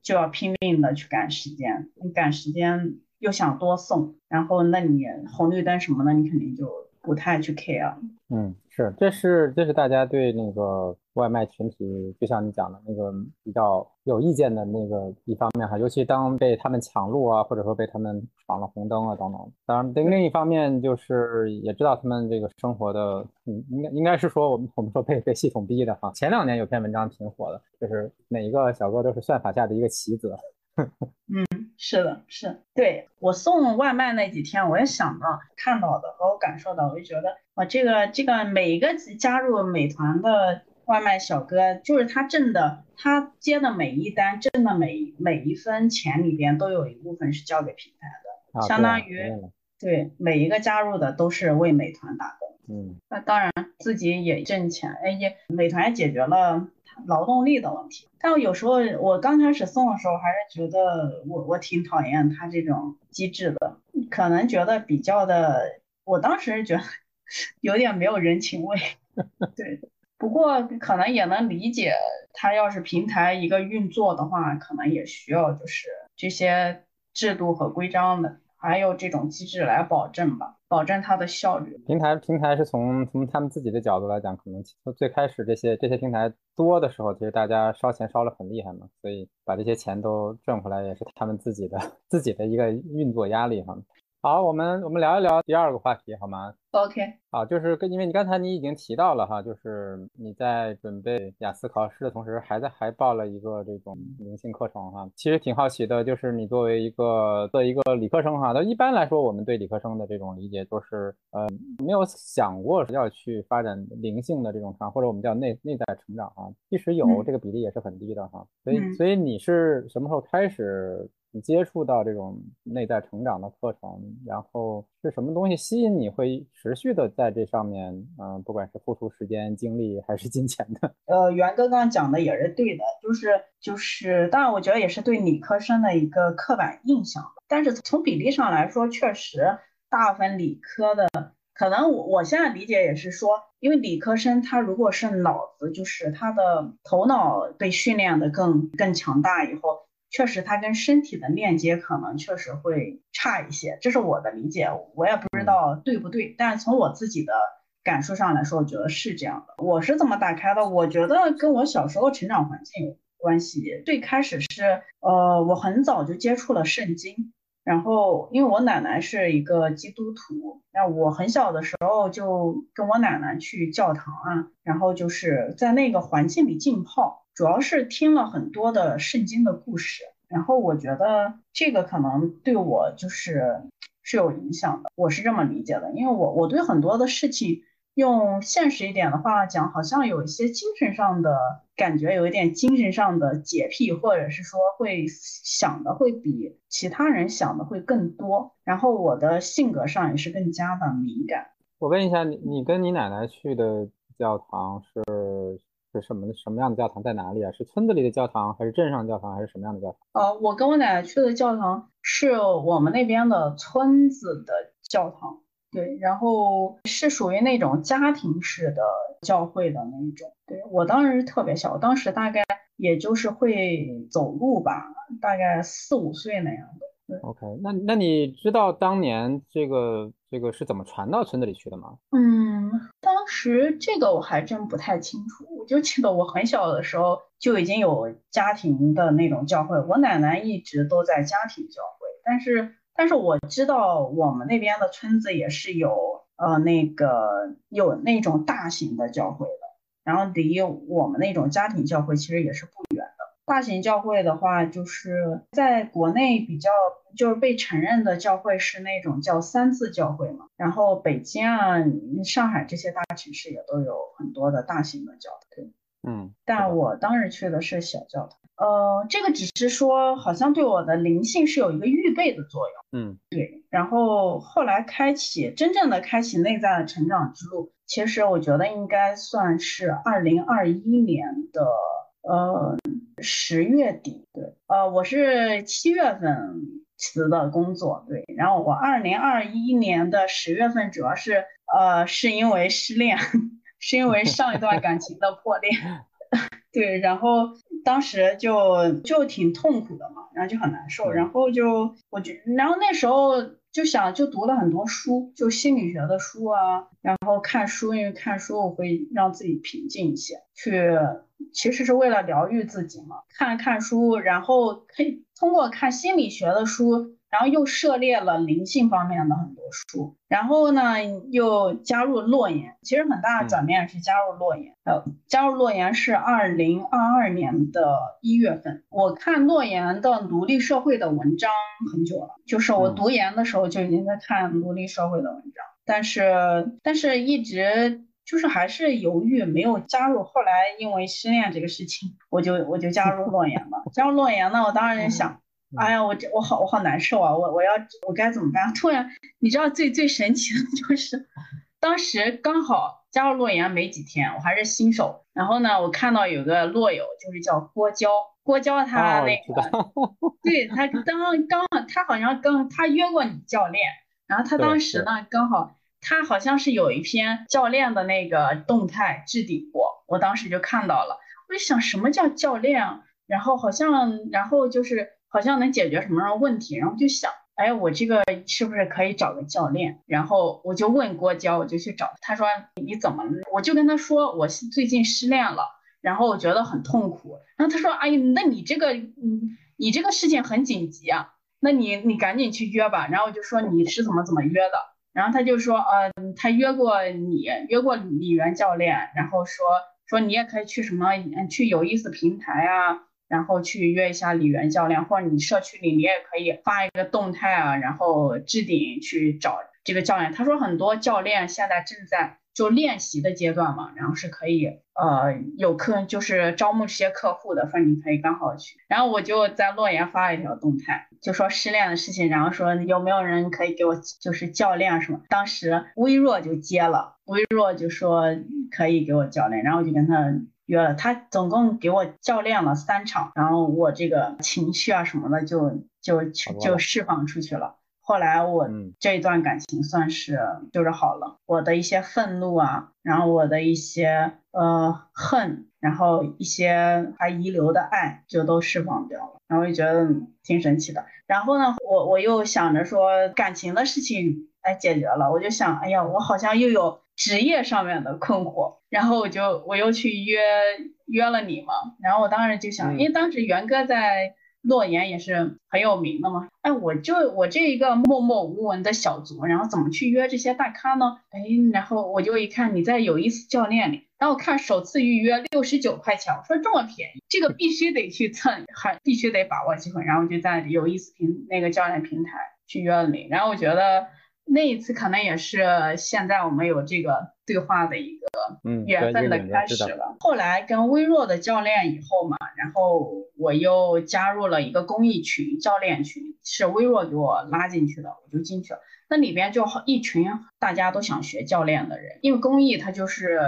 就要拼命的去赶时间。你赶时间又想多送，然后那你红绿灯什么的，你肯定就不太去 care。嗯，是，这是这是大家对那个。外卖群体就像你讲的那个比较有意见的那个一方面哈，尤其当被他们抢路啊，或者说被他们闯了红灯啊等等。当然，另另一方面就是也知道他们这个生活的，嗯，应该应该是说我们我们说被被系统逼的哈。前两年有篇文章挺火的，就是每一个小哥都是算法下的一个棋子。嗯，是的，是对我送外卖那几天，我也想到看到的和我感受到，我就觉得哇，这个这个每一个加入美团的。外卖小哥就是他挣的，他接的每一单挣的每每一分钱里边都有一部分是交给平台的，相当于对每一个加入的都是为美团打工。嗯，那当然自己也挣钱，哎也美团解决了劳动力的问题。但有时候我刚开始送的时候还是觉得我我挺讨厌他这种机制的，可能觉得比较的，我当时觉得 有点没有人情味。对。不过可能也能理解，他要是平台一个运作的话，可能也需要就是这些制度和规章的，还有这种机制来保证吧，保证它的效率。平台平台是从从他们自己的角度来讲，可能最开始这些这些平台多的时候，其实大家烧钱烧的很厉害嘛，所以把这些钱都挣回来，也是他们自己的 自己的一个运作压力哈。好，我们我们聊一聊第二个话题好吗？OK，好，就是跟因为你刚才你已经提到了哈，就是你在准备雅思考试的同时，还在还报了一个这种灵性课程哈。其实挺好奇的，就是你作为一个作为一个理科生哈，那一般来说我们对理科生的这种理解都是呃没有想过要去发展灵性的这种长，或者我们叫内内在成长啊。即使有，这个比例也是很低的哈。所以所以你是什么时候开始？你接触到这种内在成长的课程，然后是什么东西吸引你会持续的在这上面，嗯，不管是付出时间、精力还是金钱的。呃，袁哥刚刚讲的也是对的，就是就是，当然我觉得也是对理科生的一个刻板印象。但是从比例上来说，确实大部分理科的，可能我我现在理解也是说，因为理科生他如果是脑子，就是他的头脑被训练的更更强大以后。确实，它跟身体的链接可能确实会差一些，这是我的理解，我也不知道对不对。但从我自己的感受上来说，我觉得是这样的。我是怎么打开的？我觉得跟我小时候成长环境有关系。最开始是，呃，我很早就接触了圣经，然后因为我奶奶是一个基督徒，那我很小的时候就跟我奶奶去教堂啊，然后就是在那个环境里浸泡。主要是听了很多的圣经的故事，然后我觉得这个可能对我就是是有影响的，我是这么理解的。因为我我对很多的事情，用现实一点的话讲，好像有一些精神上的感觉，有一点精神上的洁癖，或者是说会想的会比其他人想的会更多。然后我的性格上也是更加的敏感。我问一下你，你跟你奶奶去的教堂是？是什么什么样的教堂在哪里啊？是村子里的教堂，还是镇上教堂，还是什么样的教堂？呃，我跟我奶奶去的教堂是我们那边的村子的教堂，对，然后是属于那种家庭式的教会的那一种。对我当时特别小，当时大概也就是会走路吧，大概四五岁那样的。OK，那那你知道当年这个这个是怎么传到村子里去的吗？嗯，当时这个我还真不太清楚。就记得我很小的时候就已经有家庭的那种教会，我奶奶一直都在家庭教会。但是但是我知道我们那边的村子也是有呃那个有那种大型的教会的，然后离我们那种家庭教会其实也是不远的。大型教会的话，就是在国内比较就是被承认的教会是那种叫三字教会嘛。然后北京啊、上海这些大城市也都有很多的大型的教堂。嗯，但我当时去的是小教堂。呃，这个只是说好像对我的灵性是有一个预备的作用。嗯，对。然后后来开启真正的开启内在的成长之路，其实我觉得应该算是二零二一年的呃。十月底，对，呃，我是七月份辞的工作，对，然后我二零二一年的十月份主要是，呃，是因为失恋，是因为上一段感情的破裂，对，然后当时就就挺痛苦的嘛，然后就很难受，然后就我觉，然后那时候就想就读了很多书，就心理学的书啊，然后看书，因为看书我会让自己平静一些，去。其实是为了疗愈自己嘛，看看书，然后可以通过看心理学的书，然后又涉猎了灵性方面的很多书，然后呢又加入洛言。其实很大的转变是加入洛言，呃，加入洛言是二零二二年的一月份。我看洛言的奴隶社会的文章很久了，就是我读研的时候就已经在看奴隶社会的文章，但是但是一直。就是还是犹豫没有加入，后来因为失恋这个事情，我就我就加入洛言了。加入洛言呢，我当然想，哎呀，我这我好我好难受啊，我我要我该怎么办？突然，你知道最最神奇的 就是，当时刚好加入洛言没几天，我还是新手。然后呢，我看到有个洛友，就是叫郭娇，郭娇他那个，对他 刚刚他好像刚他约过你教练，然后他当时呢刚好。他好像是有一篇教练的那个动态置顶过，我当时就看到了，我就想什么叫教练，然后好像，然后就是好像能解决什么样的问题，然后就想，哎，我这个是不是可以找个教练？然后我就问郭娇，我就去找他，说你怎么了？我就跟他说，我最近失恋了，然后我觉得很痛苦。然后他说，哎，那你这个，嗯，你这个事情很紧急啊，那你你赶紧去约吧。然后我就说你是怎么怎么约的？然后他就说，呃，他约过你，约过李元教练，然后说说你也可以去什么，去有意思平台啊，然后去约一下李源教练，或者你社区里你也可以发一个动态啊，然后置顶去找这个教练。他说很多教练现在正在。就练习的阶段嘛，然后是可以，呃，有客就是招募这些客户的，说你可以刚好去。然后我就在洛言发了一条动态，就说失恋的事情，然后说有没有人可以给我就是教练什么。当时微弱就接了，微弱就说可以给我教练，然后我就跟他约了，他总共给我教练了三场，然后我这个情绪啊什么的就就就释放出去了。后来我这一段感情算是就是好了，我的一些愤怒啊，然后我的一些呃恨，然后一些还遗留的爱就都释放掉了，然后就觉得挺神奇的。然后呢，我我又想着说感情的事情哎解决了，我就想哎呀，我好像又有职业上面的困惑，然后我就我又去约约了你嘛，然后我当时就想，因为当时元哥在。洛言也是很有名的嘛，哎，我就我这一个默默无闻的小卒，然后怎么去约这些大咖呢？哎，然后我就一看你在有意思教练里，然后我看首次预约六十九块钱，我说这么便宜，这个必须得去蹭，还必须得把握机会，然后就在有意思平那个教练平台去约了你，然后我觉得。那一次可能也是现在我们有这个对话的一个缘分的开始了。后来跟微弱的教练以后嘛，然后我又加入了一个公益群，教练群是微弱给我拉进去的，我就进去了。那里边就好一群大家都想学教练的人，因为公益它就是。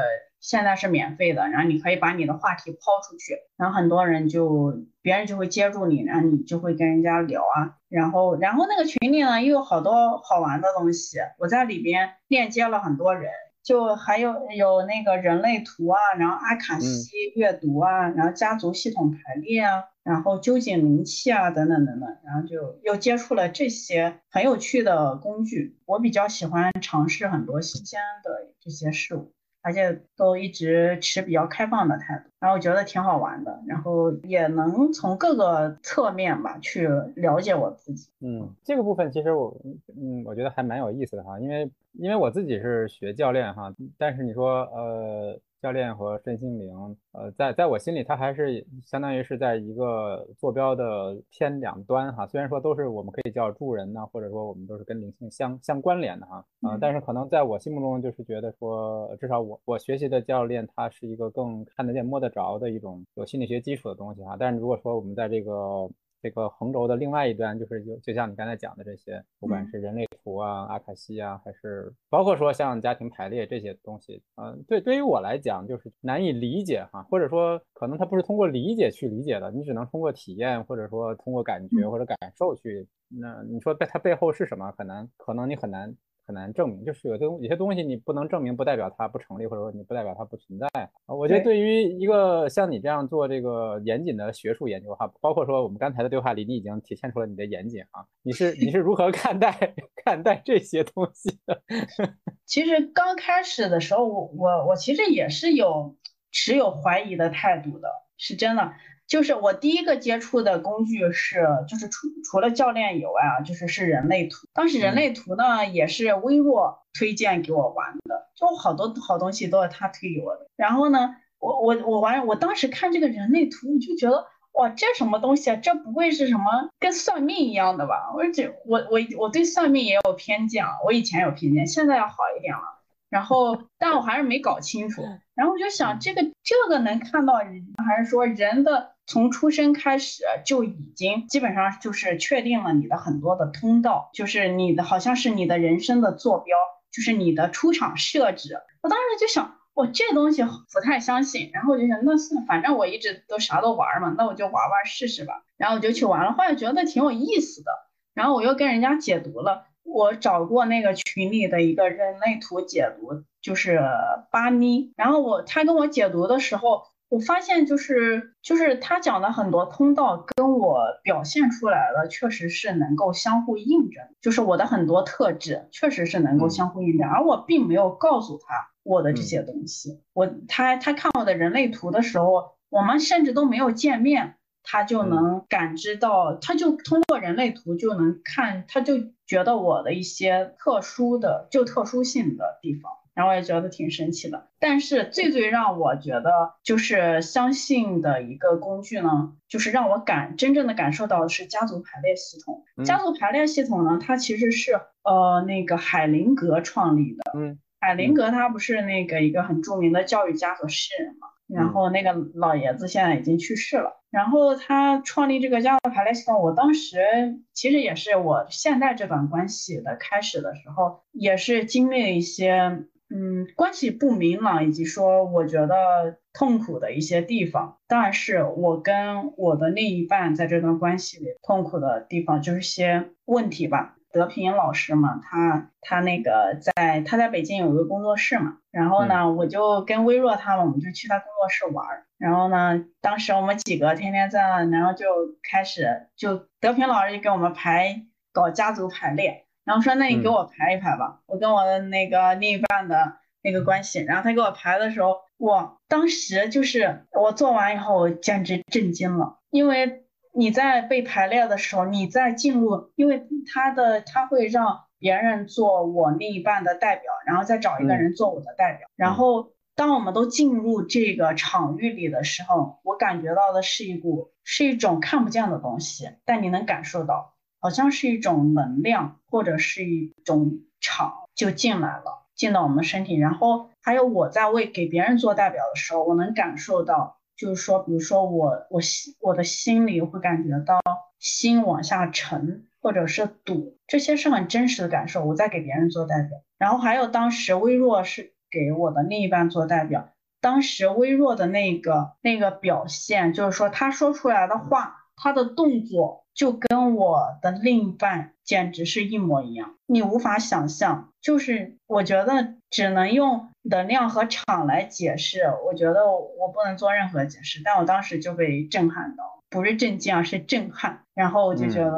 现在是免费的，然后你可以把你的话题抛出去，然后很多人就别人就会接住你，然后你就会跟人家聊啊，然后然后那个群里呢又有好多好玩的东西，我在里边链接了很多人，就还有有那个人类图啊，然后阿卡西阅读啊，然后家族系统排列啊，然后究竟灵气啊等等等等，然后就又接触了这些很有趣的工具，我比较喜欢尝试很多新鲜的这些事物。而且都一直持比较开放的态度，然后我觉得挺好玩的，然后也能从各个侧面吧去了解我自己。嗯，这个部分其实我，嗯，我觉得还蛮有意思的哈，因为因为我自己是学教练哈，但是你说呃。教练和身心灵，呃，在在我心里，它还是相当于是在一个坐标的偏两端哈。虽然说都是我们可以叫助人呢，或者说我们都是跟灵性相相关联的哈，啊，但是可能在我心目中，就是觉得说，至少我我学习的教练，他是一个更看得见、摸得着的一种有心理学基础的东西哈。但是如果说我们在这个这个横轴的另外一端，就是就就像你刚才讲的这些，不管是人类图啊、阿卡西啊，还是包括说像家庭排列这些东西，嗯，对，对于我来讲就是难以理解哈，或者说可能它不是通过理解去理解的，你只能通过体验，或者说通过感觉或者感受去，那你说在它背后是什么？可能可能你很难。很难证明，就是有些有些东西你不能证明，不代表它不成立，或者说你不代表它不存在。我觉得对于一个像你这样做这个严谨的学术研究哈，包括说我们刚才的对话里，你已经体现出了你的严谨啊。你是你是如何看待看待这些东西的？其实刚开始的时候，我我我其实也是有持有怀疑的态度的，是真的。就是我第一个接触的工具是，就是除除了教练以外啊，就是是人类图。当时人类图呢也是微弱推荐给我玩的，就好多好东西都是他推给我的。然后呢，我我我玩，我当时看这个人类图，我就觉得哇，这什么东西啊？这不会是什么跟算命一样的吧？而且我我我对算命也有偏见啊，我以前有偏见，现在要好一点了。然后，但我还是没搞清楚。然后我就想，这个这个能看到，还是说人的从出生开始就已经基本上就是确定了你的很多的通道，就是你的好像是你的人生的坐标，就是你的出场设置。我当时就想，我这东西不太相信。然后我就想，那反正我一直都啥都玩嘛，那我就玩玩试试吧。然后我就去玩了，后来觉得挺有意思的。然后我又跟人家解读了。我找过那个群里的一个人类图解读，就是巴尼。然后我他跟我解读的时候，我发现就是就是他讲的很多通道跟我表现出来了确实是能够相互印证，就是我的很多特质确实是能够相互印证，而我并没有告诉他我的这些东西。我他他看我的人类图的时候，我们甚至都没有见面。他就能感知到，他就通过人类图就能看，他就觉得我的一些特殊的就特殊性的地方。然后我也觉得挺神奇的，但是最最让我觉得就是相信的一个工具呢，就是让我感真正的感受到的是家族排列系统。家族排列系统呢，它其实是呃那个海灵格创立的。嗯，海灵格他不是那个一个很著名的教育家和诗人嘛？然后那个老爷子现在已经去世了。然后他创立这个家族排列系统，我当时其实也是我现在这段关系的开始的时候，也是经历了一些。嗯，关系不明朗，以及说我觉得痛苦的一些地方，当然是我跟我的另一半在这段关系里痛苦的地方，就是些问题吧。德平老师嘛，他他那个在他在北京有一个工作室嘛，然后呢，我就跟微若他们，我们就去他工作室玩儿。然后呢，当时我们几个天天在那，然后就开始就德平老师就给我们排搞家族排列。然后说，那你给我排一排吧，我跟我的那个另一半的那个关系。然后他给我排的时候，我当时就是我做完以后，我简直震惊了，因为你在被排列的时候，你在进入，因为他的他会让别人做我另一半的代表，然后再找一个人做我的代表。然后当我们都进入这个场域里的时候，我感觉到的是一股是一种看不见的东西，但你能感受到。好像是一种能量，或者是一种场就进来了，进到我们身体。然后还有我在为给别人做代表的时候，我能感受到，就是说，比如说我我心我的心里会感觉到心往下沉，或者是堵，这些是很真实的感受。我在给别人做代表。然后还有当时微弱是给我的另一半做代表，当时微弱的那个那个表现，就是说他说出来的话，他的动作。就跟我的另一半简直是一模一样，你无法想象。就是我觉得只能用能量和场来解释，我觉得我不能做任何解释。但我当时就被震撼到，不是震惊，啊是震撼。然后我就觉得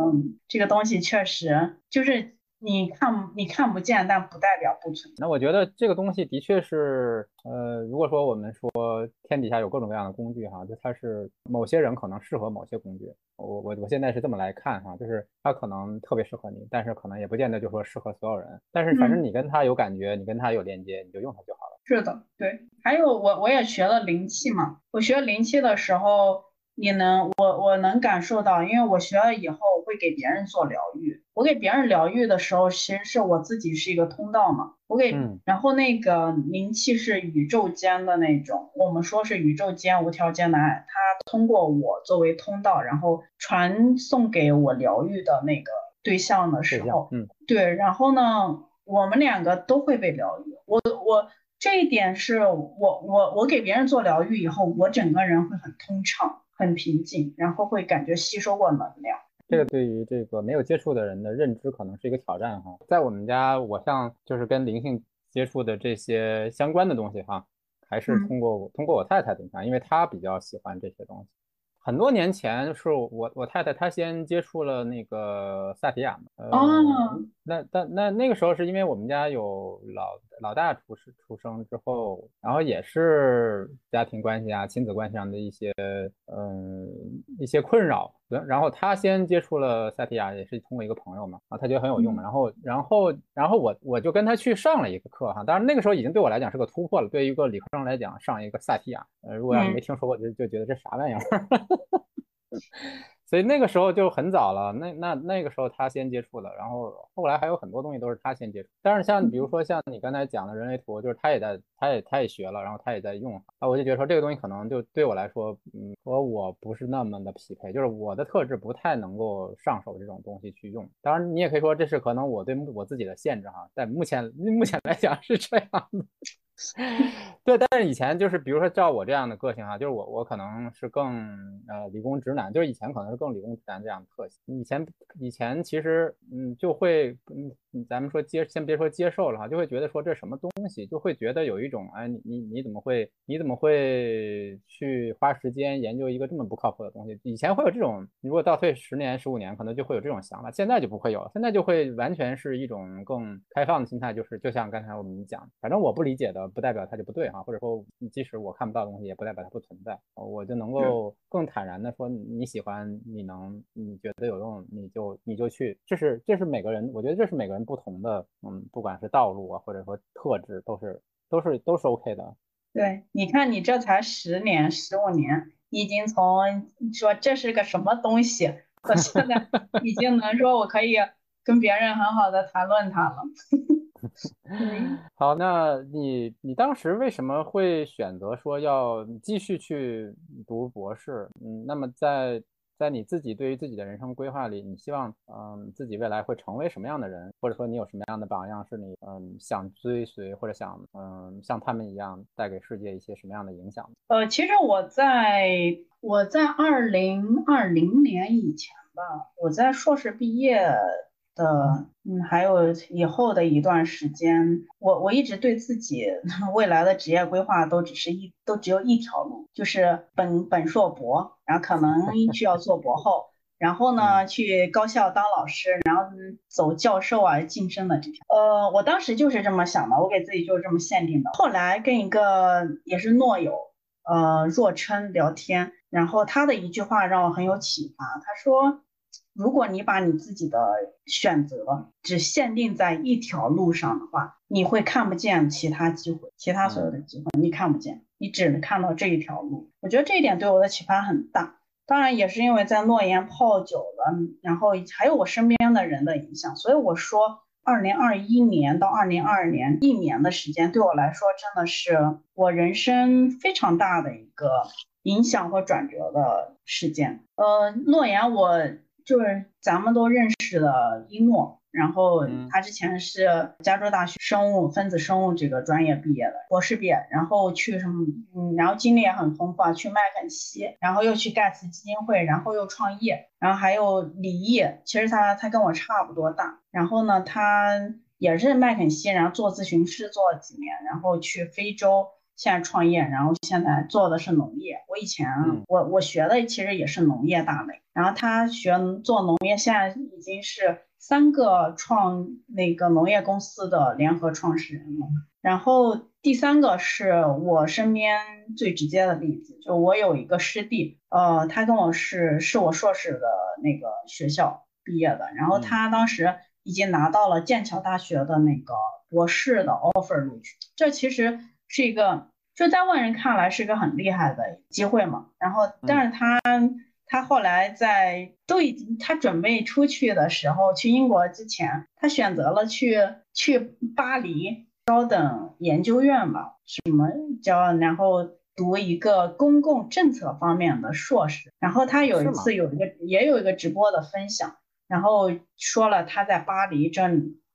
这个东西确实就是。你看，你看不见，但不代表不存在。那我觉得这个东西的确是，呃，如果说我们说天底下有各种各样的工具哈，就它是某些人可能适合某些工具。我我我现在是这么来看哈，就是它可能特别适合你，但是可能也不见得就说适合所有人。但是反正你跟他有感觉，你跟他有连接，你就用它就好了。是的，对。还有我我也学了灵气嘛，我学灵气的时候。你能，我我能感受到，因为我学了以后会给别人做疗愈。我给别人疗愈的时候，其实是我自己是一个通道嘛。我给，然后那个灵气是宇宙间的那种，我们说是宇宙间无条件的爱，它通过我作为通道，然后传送给我疗愈的那个对象的时候，嗯，对，然后呢，我们两个都会被疗愈。我我这一点是我我我给别人做疗愈以后，我整个人会很通畅。很平静，然后会感觉吸收过能量。这个对于这个没有接触的人的认知可能是一个挑战哈。在我们家，我像就是跟灵性接触的这些相关的东西哈，还是通过我通过我太太的影响，因为她比较喜欢这些东西。很多年前是我我太太她先接触了那个萨提亚嘛。哦。那但那那个时候是因为我们家有老。老大出世出生之后，然后也是家庭关系啊、亲子关系上的一些嗯一些困扰，然后他先接触了萨提亚，也是通过一个朋友嘛，啊，他觉得很有用嘛，然后然后然后我我就跟他去上了一个课哈，当然那个时候已经对我来讲是个突破了，对于一个理科生来讲上一个萨提亚，呃，如果要是没听说过，就就觉得这啥玩意儿。所以那个时候就很早了，那那那个时候他先接触的，然后后来还有很多东西都是他先接触。但是像比如说像你刚才讲的人类图，就是他也在，他也他也学了，然后他也在用，那我就觉得说这个东西可能就对我来说，嗯，和我不是那么的匹配，就是我的特质不太能够上手这种东西去用。当然你也可以说这是可能我对我自己的限制哈，在目前目前来讲是这样的。对，但是以前就是，比如说照我这样的个性哈，就是我我可能是更呃理工直男，就是以前可能是更理工直男这样的特性。以前以前其实嗯就会嗯咱们说接，先别说接受了哈，就会觉得说这什么东西，就会觉得有一种，哎，你你你怎么会，你怎么会去花时间研究一个这么不靠谱的东西？以前会有这种，你如果倒退十年、十五年，可能就会有这种想法，现在就不会有了，现在就会完全是一种更开放的心态，就是就像刚才我们讲，反正我不理解的，不代表它就不对哈，或者说即使我看不到的东西，也不代表它不存在，我就能够更坦然的说你喜欢，你能你觉得有用，你就你就去，这是这是每个人，我觉得这是每个人。不同的，嗯，不管是道路啊，或者说特质，都是都是都是 OK 的。对，你看你这才十年、十五年，已经从说这是个什么东西，到现在 已经能说我可以跟别人很好的谈论它了。好，那你你当时为什么会选择说要继续去读博士？嗯，那么在。在你自己对于自己的人生规划里，你希望嗯自己未来会成为什么样的人，或者说你有什么样的榜样是你嗯想追随或者想嗯像他们一样带给世界一些什么样的影响？呃，其实我在我在二零二零年以前吧，我在硕士毕业。的，嗯，还有以后的一段时间，我我一直对自己 未来的职业规划都只是一都只有一条路，就是本本硕博，然后可能 需要做博后，然后呢去高校当老师，然后走教授啊晋升的这条。呃，我当时就是这么想的，我给自己就是这么限定的。后来跟一个也是诺友，呃，若琛聊天，然后他的一句话让我很有启发，他说。如果你把你自己的选择只限定在一条路上的话，你会看不见其他机会，其他所有的机会你看不见，你只能看到这一条路。我觉得这一点对我的启发很大。当然也是因为在诺言泡久了，然后还有我身边的人的影响，所以我说，二零二一年到二零二二年一年的时间对我来说真的是我人生非常大的一个影响和转折的事件。呃，诺言我。就是咱们都认识的一诺，然后他之前是加州大学生物分子生物这个专业毕业的，博士毕业，然后去什么，嗯，然后经历也很丰富啊，去麦肯锡，然后又去盖茨基金会，然后又创业，然后还有李毅，其实他他跟我差不多大，然后呢，他也是麦肯锡，然后做咨询师做了几年，然后去非洲。现在创业，然后现在做的是农业。我以前我我学的其实也是农业大类，然后他学做农业，现在已经是三个创那个农业公司的联合创始人了。然后第三个是我身边最直接的例子，就我有一个师弟，呃，他跟我是是我硕士的那个学校毕业的，然后他当时已经拿到了剑桥大学的那个博士的 offer 录取。这其实。是一个，就在外人看来是一个很厉害的机会嘛。然后，但是他他后来在都已经他准备出去的时候，去英国之前，他选择了去去巴黎高等研究院吧，什么叫然后读一个公共政策方面的硕士。然后他有一次有一个也有一个直播的分享，然后说了他在巴黎这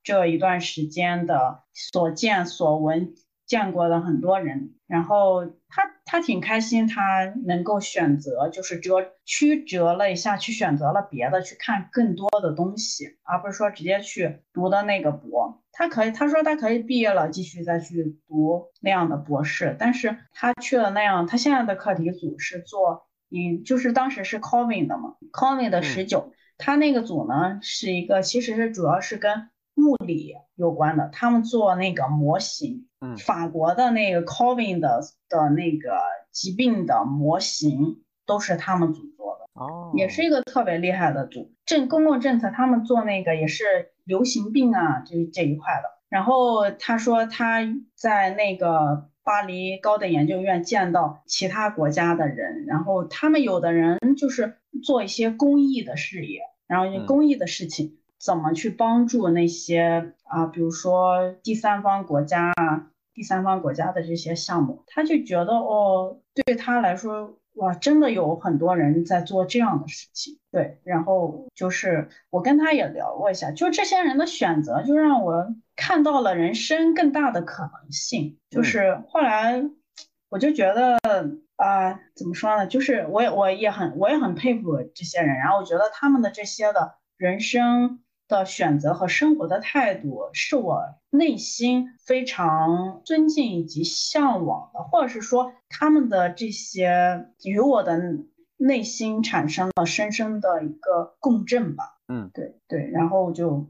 这一段时间的所见所闻。见过了很多人，然后他他挺开心，他能够选择就是折曲折了一下，去选择了别的，去看更多的东西，而不是说直接去读的那个博。他可以，他说他可以毕业了，继续再去读那样的博士。但是他去了那样，他现在的课题组是做，嗯，就是当时是 COVID 的嘛，COVID 的十九，他那个组呢是一个，其实是主要是跟。物理有关的，他们做那个模型，嗯，法国的那个 COVID 的的那个疾病的模型都是他们组做的，哦，也是一个特别厉害的组。政公共政策，他们做那个也是流行病啊这这一块的。然后他说他在那个巴黎高等研究院见到其他国家的人，然后他们有的人就是做一些公益的事业，然后公益的事情。怎么去帮助那些啊，比如说第三方国家啊，第三方国家的这些项目，他就觉得哦，对他来说，哇，真的有很多人在做这样的事情。对，然后就是我跟他也聊过一下，就这些人的选择，就让我看到了人生更大的可能性。就是后来我就觉得啊，怎么说呢？就是我也我也很我也很佩服这些人，然后我觉得他们的这些的人生。的选择和生活的态度，是我内心非常尊敬以及向往的，或者是说他们的这些与我的内心产生了深深的一个共振吧。嗯，对对，然后就，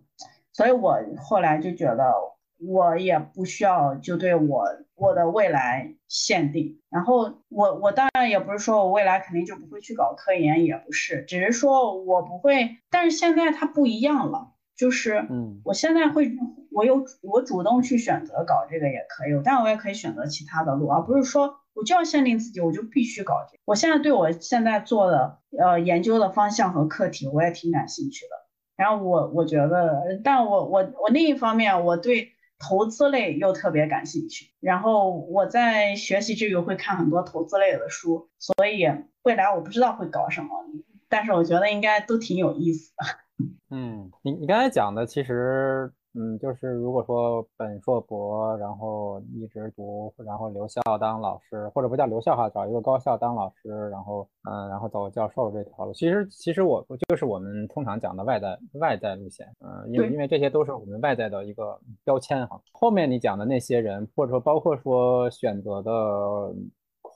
所以我后来就觉得，我也不需要就对我我的未来限定。然后我我当然也不是说我未来肯定就不会去搞科研，也不是，只是说我不会。但是现在它不一样了，就是嗯，我现在会，我有我主动去选择搞这个也可以，但我也可以选择其他的路，而不是说我就要限定自己，我就必须搞这个。我现在对我现在做的呃研究的方向和课题，我也挺感兴趣的。然后我我觉得，但我我我另一方面，我对投资类又特别感兴趣。然后我在学习之余会看很多投资类的书，所以未来我不知道会搞什么，但是我觉得应该都挺有意思的。嗯，你你刚才讲的其实。嗯，就是如果说本硕博，然后一直读，然后留校当老师，或者不叫留校哈，找一个高校当老师，然后嗯，然后走教授这条路，其实其实我就是我们通常讲的外在外在路线，嗯，因为因为这些都是我们外在的一个标签哈。后面你讲的那些人，或者说包括说选择的。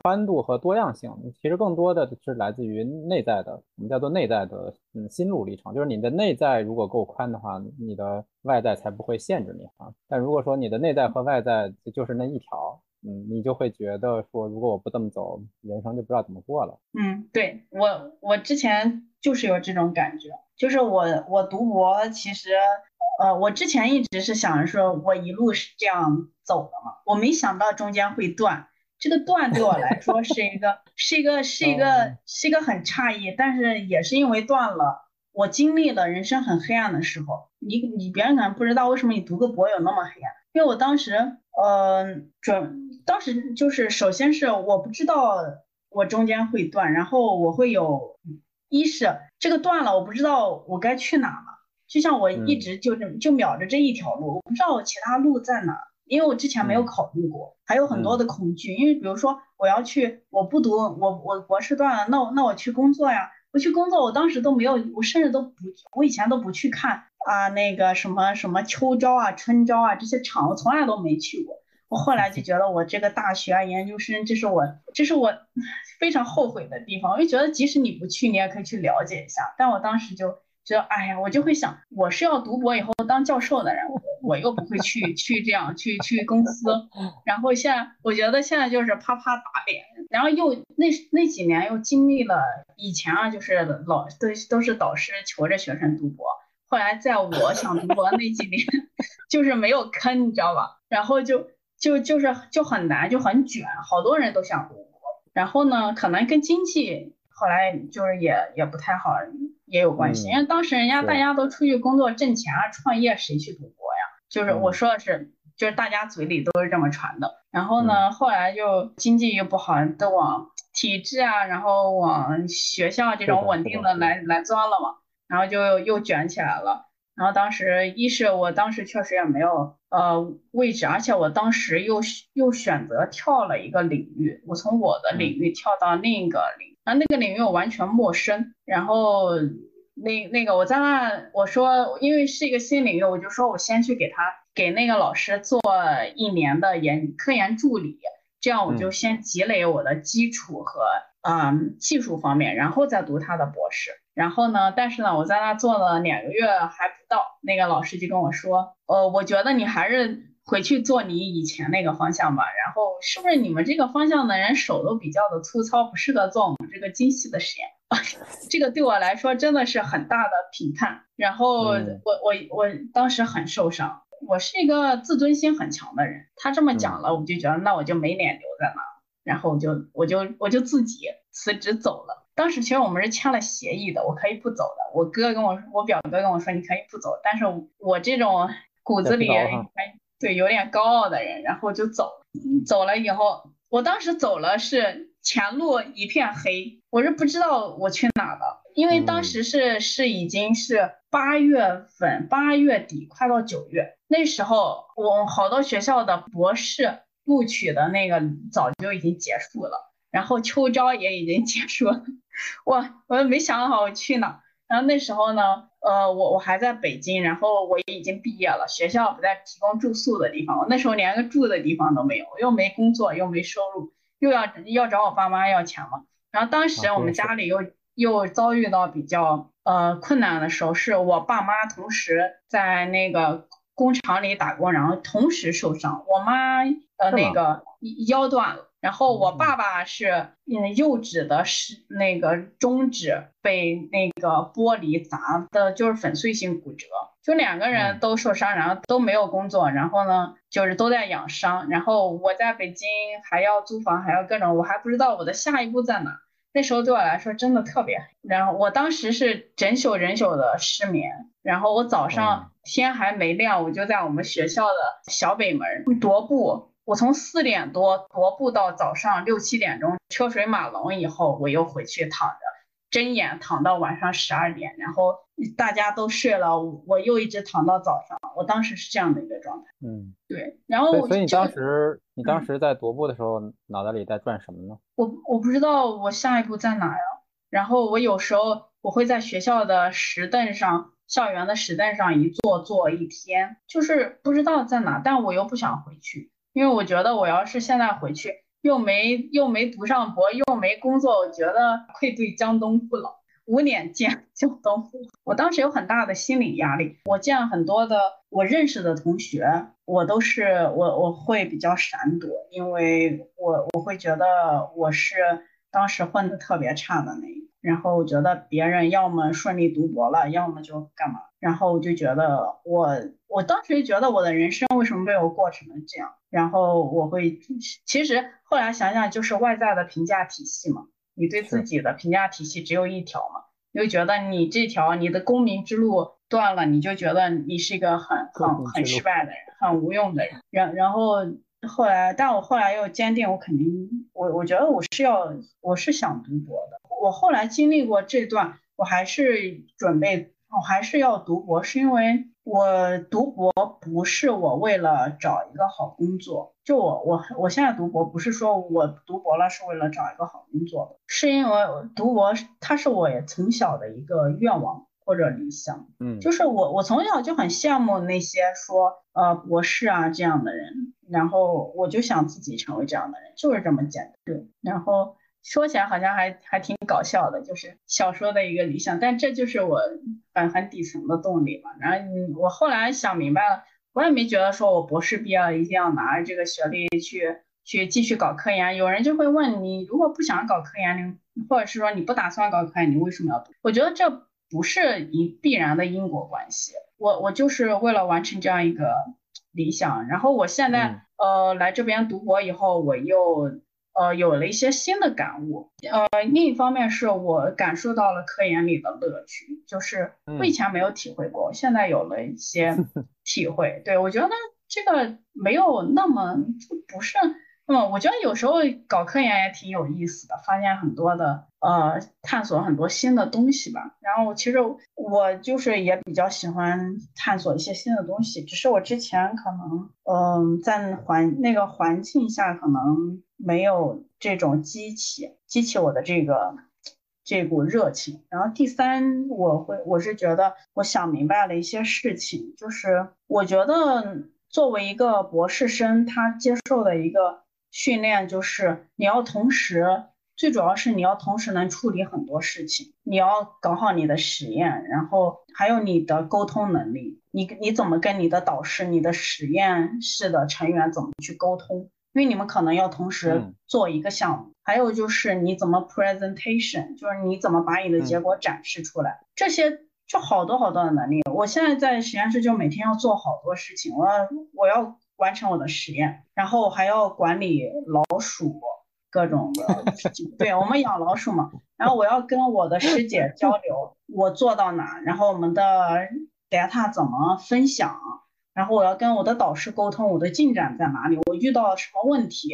宽度和多样性，其实更多的是来自于内在的，我们叫做内在的，嗯，心路历程。就是你的内在如果够宽的话，你的外在才不会限制你啊。但如果说你的内在和外在就是那一条，嗯，你就会觉得说，如果我不这么走，人生就不知道怎么过了。嗯，对我，我之前就是有这种感觉，就是我我读博，其实，呃，我之前一直是想着说我一路是这样走的嘛，我没想到中间会断。这个断对我来说是一个，是一个，是一个，是一个很诧异，但是也是因为断了，我经历了人生很黑暗的时候。你你别人可能不知道为什么你读个博有那么黑暗，因为我当时，呃，准当时就是首先是我不知道我中间会断，然后我会有，一是这个断了，我不知道我该去哪了，就像我一直就这就瞄着这一条路，我不知道我其他路在哪。因为我之前没有考虑过，还有很多的恐惧。因为比如说我要去，我不读，我我博士断了，那我那我去工作呀，我去工作，我当时都没有，我甚至都不，我以前都不去看啊那个什么什么秋招啊、春招啊这些场，我从来都没去过。我后来就觉得我这个大学啊、研究生，这是我这是我 非常后悔的地方。我就觉得即使你不去，你也可以去了解一下。但我当时就。觉得哎呀，我就会想，我是要读博以后当教授的人，我又不会去去这样去去公司。然后现在我觉得现在就是啪啪打脸，然后又那那几年又经历了以前啊，就是老都都是导师求着学生读博，后来在我想读博那几年，就是没有坑，你知道吧？然后就就就是就很难，就很卷，好多人都想读博。然后呢，可能跟经济后来就是也也不太好。也有关系，因为当时人家大家都出去工作挣钱啊，创业谁去读博呀？就是我说的是，就是大家嘴里都是这么传的。然后呢，后来就经济又不好，都往体制啊，然后往学校这种稳定的来来钻了嘛。然后就又卷起来了。然后当时一是我当时确实也没有呃位置，而且我当时又又选择跳了一个领域，我从我的领域跳到另一个领。那那个领域我完全陌生，然后那那个我在那我说，因为是一个新领域，我就说我先去给他给那个老师做一年的研科研助理，这样我就先积累我的基础和嗯技术方面，然后再读他的博士。然后呢，但是呢，我在那做了两个月还不到，那个老师就跟我说，呃，我觉得你还是。回去做你以前那个方向吧，然后是不是你们这个方向的人手都比较的粗糙，不适合做我们这个精细的实验？这个对我来说真的是很大的评判。然后我我我当时很受伤，我是一个自尊心很强的人，他这么讲了，我就觉得那我就没脸留在那，然后我就我就我就自己辞职走了。当时其实我们是签了协议的，我可以不走的。我哥跟我我表哥跟我说你可以不走，但是我这种骨子里。对，有点高傲的人，然后就走，走了以后，我当时走了是前路一片黑，我是不知道我去哪了，因为当时是是已经是八月份，八月底快到九月，那时候我好多学校的博士录取的那个早就已经结束了，然后秋招也已经结束了，我我没想好我去哪，然后那时候呢。呃，我我还在北京，然后我已经毕业了，学校不再提供住宿的地方，我那时候连个住的地方都没有，又没工作，又没收入，又要要找我爸妈要钱嘛。然后当时我们家里又又遭遇到比较呃困难的时候，是我爸妈同时在那个工厂里打工，然后同时受伤，我妈呃那个腰断了。然后我爸爸是，嗯，右指的是那个中指被那个玻璃砸的，就是粉碎性骨折，就两个人都受伤，然后都没有工作，然后呢，就是都在养伤。然后我在北京还要租房，还要各种，我还不知道我的下一步在哪。那时候对我来说真的特别。然后我当时是整宿整宿的失眠，然后我早上天还没亮，我就在我们学校的小北门踱步。我从四点多踱步到早上六七点钟，车水马龙以后，我又回去躺着，睁眼躺到晚上十二点，然后大家都睡了，我又一直躺到早上。我当时是这样的一个状态。嗯，对。然后，所以你当时你当时在踱步的时候，脑袋里在转什么呢？我我不知道我下一步在哪呀。然后我有时候我会在学校的石凳上，校园的石凳上一坐坐一天，就是不知道在哪，但我又不想回去。因为我觉得我要是现在回去，又没又没读上博，又没工作，我觉得愧对江东父老，五年见 就都。我当时有很大的心理压力。我见很多的我认识的同学，我都是我我会比较闪躲，因为我我会觉得我是当时混的特别差的那一个。然后我觉得别人要么顺利读博了，要么就干嘛。然后我就觉得我我当时就觉得我的人生为什么被我过成了这样。然后我会，其实后来想想就是外在的评价体系嘛，你对自己的评价体系只有一条嘛，你就觉得你这条你的功名之路断了，你就觉得你是一个很很很失败的人，很无用的人。然然后后来，但我后来又坚定，我肯定我我觉得我是要我是想读博的。我后来经历过这段，我还是准备，我还是要读博，是因为我读博不是我为了找一个好工作，就我我我现在读博不是说我读博了是为了找一个好工作，是因为读博它是我从小的一个愿望或者理想，嗯，就是我我从小就很羡慕那些说呃博士啊这样的人，然后我就想自己成为这样的人，就是这么简单，对，然后。说起来好像还还挺搞笑的，就是小说的一个理想，但这就是我很很底层的动力嘛。然后我后来想明白了，我也没觉得说我博士毕业了一定要拿着这个学历去去继续搞科研。有人就会问你，如果不想搞科研，或者是说你不打算搞科研，你为什么要读？我觉得这不是一必然的因果关系。我我就是为了完成这样一个理想，然后我现在呃来这边读博以后，我又。呃，有了一些新的感悟。呃，另一方面是我感受到了科研里的乐趣，就是我以前没有体会过，现在有了一些 体会。对我觉得这个没有那么就不是。嗯，我觉得有时候搞科研也挺有意思的，发现很多的呃，探索很多新的东西吧。然后其实我就是也比较喜欢探索一些新的东西，只是我之前可能嗯，在环那个环境下可能没有这种激起激起我的这个这股热情。然后第三，我会我是觉得我想明白了一些事情，就是我觉得作为一个博士生，他接受的一个。训练就是你要同时，最主要是你要同时能处理很多事情，你要搞好你的实验，然后还有你的沟通能力，你你怎么跟你的导师、你的实验室的成员怎么去沟通？因为你们可能要同时做一个项目，还有就是你怎么 presentation，就是你怎么把你的结果展示出来，这些就好多好多的能力。我现在在实验室就每天要做好多事情，我我要。完成我的实验，然后还要管理老鼠各种的，对我们养老鼠嘛。然后我要跟我的师姐交流，我做到哪，然后我们的 data 怎么分享，然后我要跟我的导师沟通我的进展在哪里，我遇到了什么问题，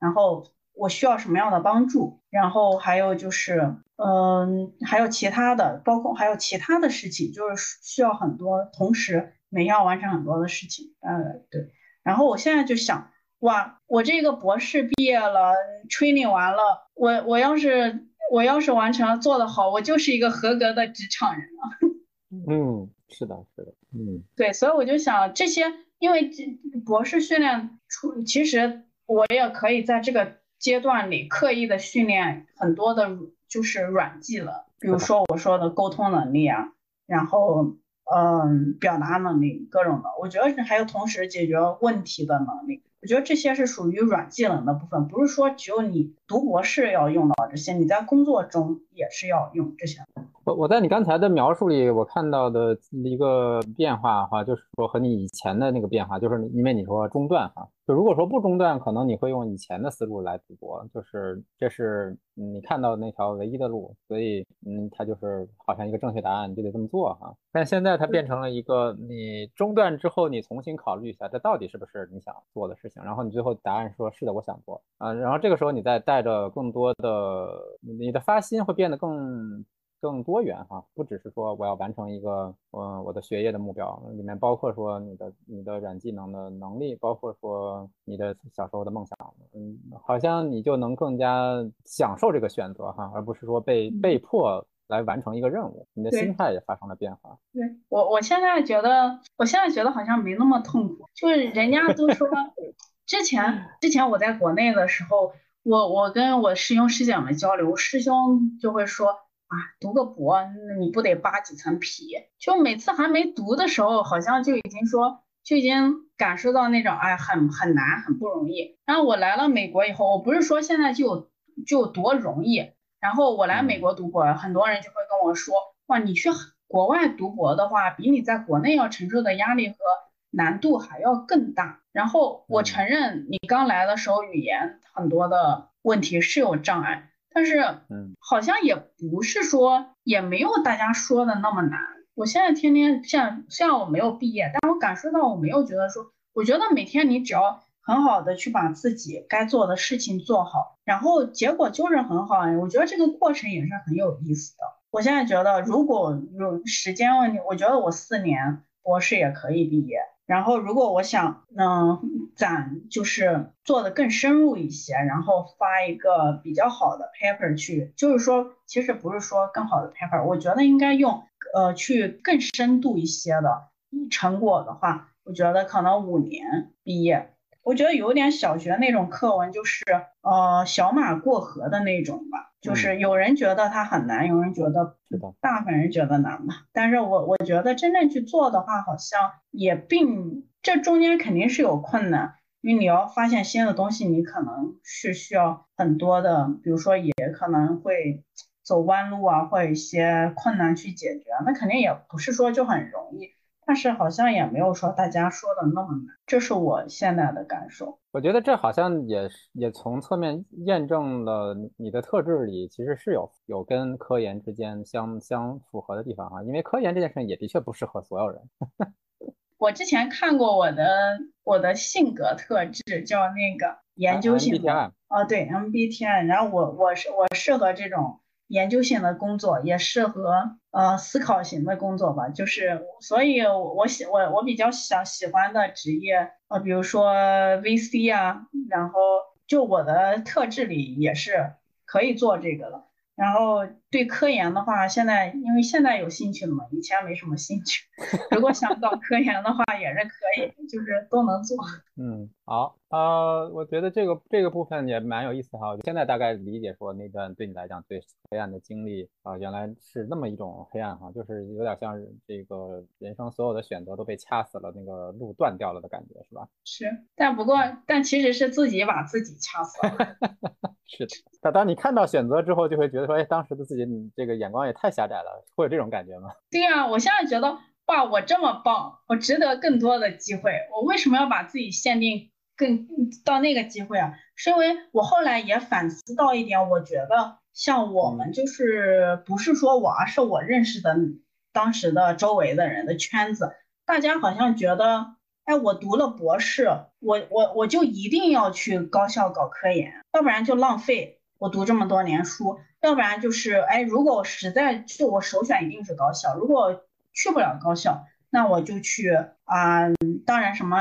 然后我需要什么样的帮助，然后还有就是，嗯，还有其他的，包括还有其他的事情，就是需要很多同时每天要完成很多的事情，呃，对。然后我现在就想，哇，我这个博士毕业了，training 完了，我我要是我要是完成了做得好，我就是一个合格的职场人了。嗯，是的，是的，嗯，对，所以我就想这些，因为这博士训练出，其实我也可以在这个阶段里刻意的训练很多的，就是软技能，比如说我说的沟通能力啊，然后嗯，表达能力各种的，我觉得还有同时解决问题的能力。我觉得这些是属于软技能的部分，不是说只有你读博士要用到这些，你在工作中也是要用这些。我我在你刚才的描述里，我看到的一个变化哈，就是说和你以前的那个变化，就是因为你说中断哈，就如果说不中断，可能你会用以前的思路来赌博，就是这是你看到那条唯一的路，所以嗯，它就是好像一个正确答案，你就得这么做哈。但现在它变成了一个你中断之后，你重新考虑一下，这到底是不是你想做的事情，然后你最后答案说是的，我想做啊，然后这个时候你再带着更多的你的发心会变得更。更多元哈，不只是说我要完成一个，嗯，我的学业的目标，里面包括说你的你的软技能的能力，包括说你的小时候的梦想，嗯，好像你就能更加享受这个选择哈，而不是说被被迫来完成一个任务，你的心态也发生了变化。对我，我现在觉得，我现在觉得好像没那么痛苦，就是人家都说，之前之前我在国内的时候，我我跟我师兄师姐们交流，师兄就会说。啊，读个博，那你不得扒几层皮？就每次还没读的时候，好像就已经说，就已经感受到那种，哎，很很难，很不容易。然后我来了美国以后，我不是说现在就就多容易。然后我来美国读博，很多人就会跟我说，哇，你去国外读博的话，比你在国内要承受的压力和难度还要更大。然后我承认，你刚来的时候语言很多的问题是有障碍。但是，嗯，好像也不是说也没有大家说的那么难。我现在天天像像我没有毕业，但我感受到我没有觉得说，我觉得每天你只要很好的去把自己该做的事情做好，然后结果就是很好。我觉得这个过程也是很有意思的。我现在觉得，如果有时间问题，我觉得我四年博士也可以毕业。然后，如果我想，嗯，攒就是做的更深入一些，然后发一个比较好的 paper 去，就是说，其实不是说更好的 paper，我觉得应该用，呃，去更深度一些的成果的话，我觉得可能五年毕业。我觉得有点小学那种课文，就是呃小马过河的那种吧，就是有人觉得它很难，有人觉得大部分人觉得难嘛。但是我我觉得真正去做的话，好像也并这中间肯定是有困难，因为你要发现新的东西，你可能是需要很多的，比如说也可能会走弯路啊，或者一些困难去解决，那肯定也不是说就很容易。但是好像也没有说大家说的那么难，这是我现在的感受。我觉得这好像也是也从侧面验证了你的特质里其实是有有跟科研之间相相符合的地方哈，因为科研这件事情也的确不适合所有人。我之前看过我的我的性格特质叫那个研究性的哦，对 MBTI，然后我我是我适合这种。研究性的工作也适合呃思考型的工作吧，就是所以，我我喜我我比较想喜欢的职业呃，比如说 VC 啊，然后就我的特质里也是可以做这个的。然后对科研的话，现在因为现在有兴趣了嘛，以前没什么兴趣。如果想搞科研的话，也是可以，就是都能做。嗯，好，呃，我觉得这个这个部分也蛮有意思哈。现在大概理解说那段对你来讲最黑暗的经历啊，原来是那么一种黑暗哈，就是有点像这个人生所有的选择都被掐死了，那个路断掉了的感觉，是吧？是，但不过但其实是自己把自己掐死了。是的，但当你看到选择之后，就会觉得说，哎，当时的自己这个眼光也太狭窄了，会有这种感觉吗？对呀，我现在觉得，哇，我这么棒，我值得更多的机会，我为什么要把自己限定更到那个机会啊？是因为我后来也反思到一点，我觉得像我们就是不是说我，而是我认识的当时的周围的人的圈子，大家好像觉得。哎，我读了博士，我我我就一定要去高校搞科研，要不然就浪费我读这么多年书，要不然就是哎，如果我实在就我首选一定是高校，如果去不了高校，那我就去啊，当然什么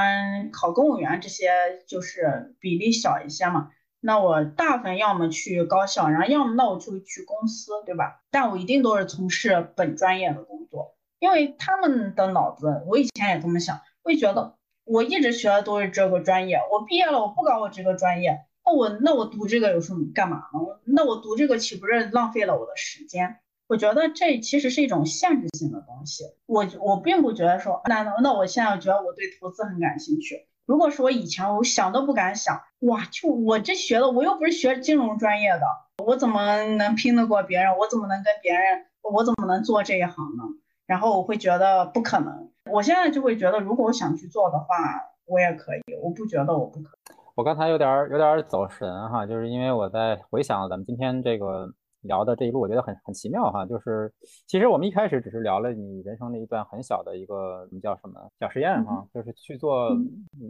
考公务员这些就是比例小一些嘛，那我大部分要么去高校，然后要么那我就去公司，对吧？但我一定都是从事本专业的工作。因为他们的脑子，我以前也这么想，会觉得我一直学的都是这个专业，我毕业了我不搞我这个专业，那我那我读这个有什么干嘛呢？那我读这个岂不是浪费了我的时间？我觉得这其实是一种限制性的东西。我我并不觉得说，那那我现在觉得我对投资很感兴趣。如果说以前我想都不敢想，哇，就我这学的，我又不是学金融专业的，我怎么能拼得过别人？我怎么能跟别人？我怎么能做这一行呢？然后我会觉得不可能。我现在就会觉得，如果我想去做的话，我也可以。我不觉得我不可。我刚才有点有点走神哈，就是因为我在回想咱们今天这个。聊的这一路，我觉得很很奇妙哈，就是其实我们一开始只是聊了你人生的一段很小的一个叫什么小实验哈，就是去做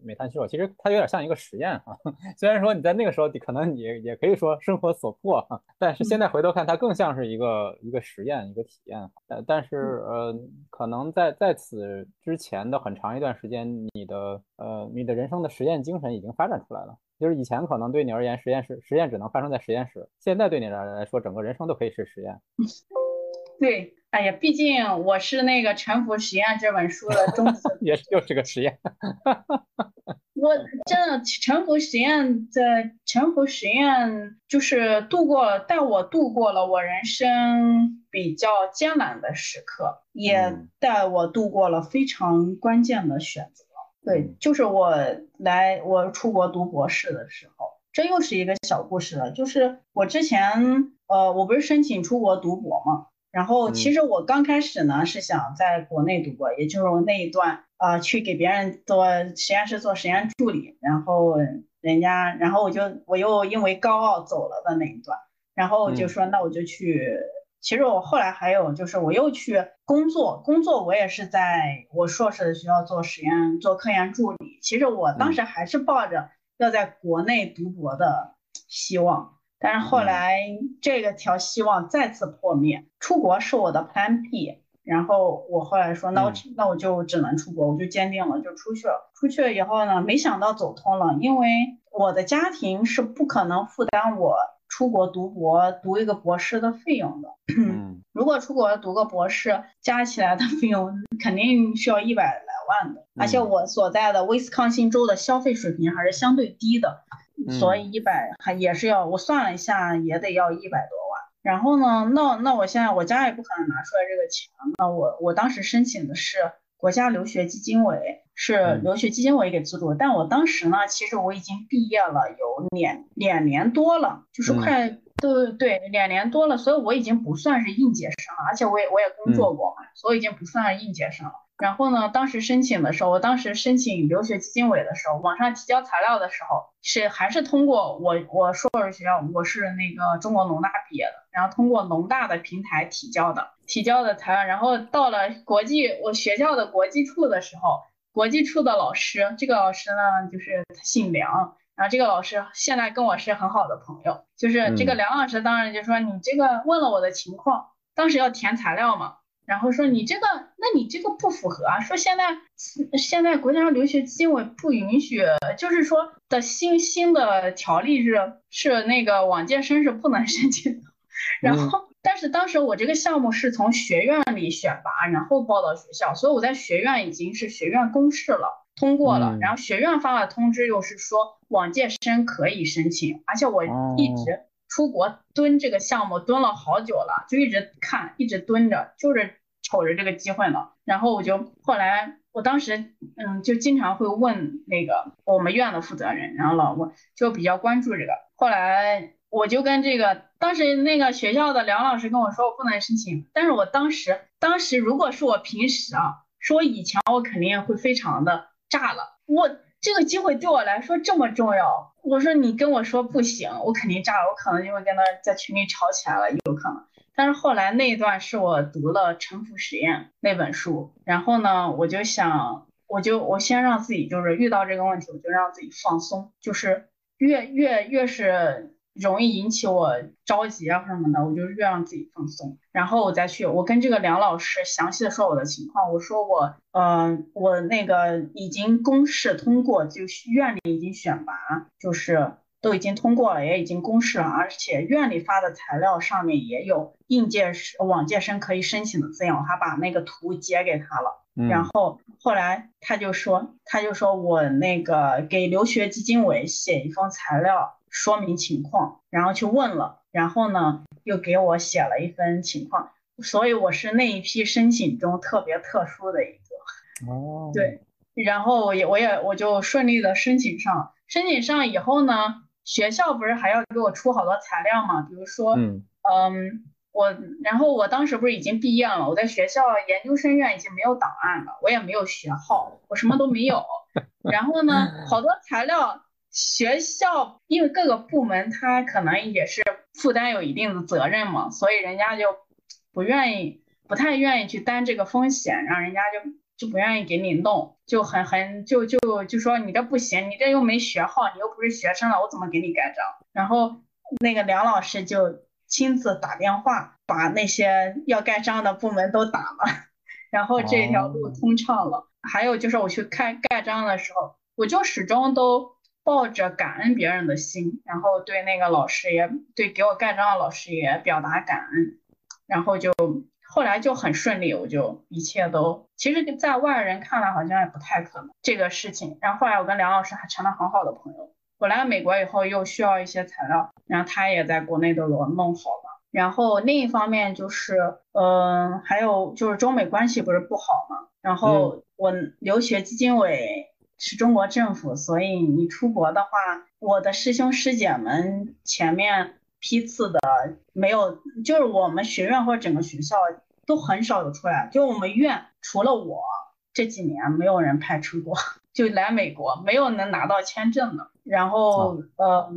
煤炭吸收，其实它有点像一个实验哈。虽然说你在那个时候可能也也可以说生活所迫哈，但是现在回头看，它更像是一个一个实验一个体验。呃，但是呃，可能在在此之前的很长一段时间，你的呃你的人生的实验精神已经发展出来了。就是以前可能对你而言，实验室实验只能发生在实验室，现在对你来来说，整个人生都可以是实验。对，哎呀，毕竟我是那个《沉浮实验》这本书的忠实，也就是个实验。我真的《沉浮实验》的《沉浮实验》就是度过，带我度过了我人生比较艰难的时刻，也带我度过了非常关键的选择。对，就是我来我出国读博士的时候，这又是一个小故事了。就是我之前，呃，我不是申请出国读博嘛，然后其实我刚开始呢是想在国内读博，也就是那一段啊，去给别人做实验室做实验助理，然后人家，然后我就我又因为高傲走了的那一段，然后就说那我就去。其实我后来还有，就是我又去工作，工作我也是在我硕士的学校做实验，做科研助理。其实我当时还是抱着要在国内读博的希望，但是后来这个条希望再次破灭，出国是我的 Plan B。然后我后来说，那我那我就只能出国，我就坚定了就出去了。出去了以后呢，没想到走通了，因为我的家庭是不可能负担我。出国读博，读一个博士的费用的。嗯，如果出国读个博士，加起来的费用肯定需要一百来万的。而且我所在的威斯康星州的消费水平还是相对低的，所以一百还也是要我算了一下，也得要一百多万。然后呢，那那我现在我家也不可能拿出来这个钱。那我我当时申请的是国家留学基金委。是留学基金委给资助，但我当时呢，其实我已经毕业了有两两年多了，就是快对对两年多了，所以我已经不算是应届生了，而且我也我也工作过嘛，所以已经不算是应届生了。然后呢，当时申请的时候，我当时申请留学基金委的时候，网上提交材料的时候，是还是通过我我硕士学校，我是那个中国农大毕业的，然后通过农大的平台提交的提交的材料，然后到了国际我学校的国际处的时候。国际处的老师，这个老师呢，就是他姓梁，然后这个老师现在跟我是很好的朋友。就是这个梁老师，当然就说你这个问了我的情况，当时要填材料嘛，然后说你这个，那你这个不符合啊，说现在现在国家留学基金委不允许，就是说的新新的条例是是那个往届生是不能申请的，然后。但是当时我这个项目是从学院里选拔，然后报到学校，所以我在学院已经是学院公示了，通过了。然后学院发了通知，又是说往届生可以申请，而且我一直出国蹲这个项目蹲了好久了，就一直看，一直蹲着，就是瞅着这个机会呢。然后我就后来，我当时嗯，就经常会问那个我们院的负责人，然后老问，就比较关注这个。后来。我就跟这个当时那个学校的梁老师跟我说，我不能申请。但是我当时，当时如果是我平时啊，说以前我肯定会非常的炸了。我这个机会对我来说这么重要，我说你跟我说不行，我肯定炸了，我可能就会跟他在群里吵起来了，有可能。但是后来那一段是我读了《沉浮实验》那本书，然后呢，我就想，我就我先让自己就是遇到这个问题，我就让自己放松，就是越越越是。容易引起我着急啊什么的，我就越让自己放松，然后我再去，我跟这个梁老师详细的说我的情况，我说我，嗯，我那个已经公示通过，就院里已经选拔，就是都已经通过了，也已经公示了，而且院里发的材料上面也有应届生往届生可以申请的字样，我还把那个图截给他了。然后后来他就说，他就说我那个给留学基金委写一封材料说明情况，然后去问了，然后呢又给我写了一份情况，所以我是那一批申请中特别特殊的一个。哦，对，然后我也我也我就顺利的申请上，申请上以后呢。学校不是还要给我出好多材料嘛？比如说，嗯，我，然后我当时不是已经毕业了，我在学校研究生院已经没有档案了，我也没有学号，我什么都没有。然后呢，好多材料，学校因为各个部门他可能也是负担有一定的责任嘛，所以人家就不愿意，不太愿意去担这个风险，让人家就。就不愿意给你弄，就很很就就就说你这不行，你这又没学号，你又不是学生了，我怎么给你盖章？然后那个梁老师就亲自打电话把那些要盖章的部门都打了，然后这条路通畅了。还有就是我去开盖章的时候，我就始终都抱着感恩别人的心，然后对那个老师也对给我盖章的老师也表达感恩，然后就。后来就很顺利，我就一切都，其实，在外人看来好像也不太可能这个事情。然后后来我跟梁老师还成了很好的朋友。我来美国以后又需要一些材料，然后他也在国内都给我弄好了。然后另一方面就是，嗯，还有就是中美关系不是不好嘛。然后我留学基金委是中国政府，所以你出国的话，我的师兄师姐们前面。批次的没有，就是我们学院或者整个学校都很少有出来。就我们院除了我这几年没有人派出过，就来美国没有能拿到签证的。然后呃，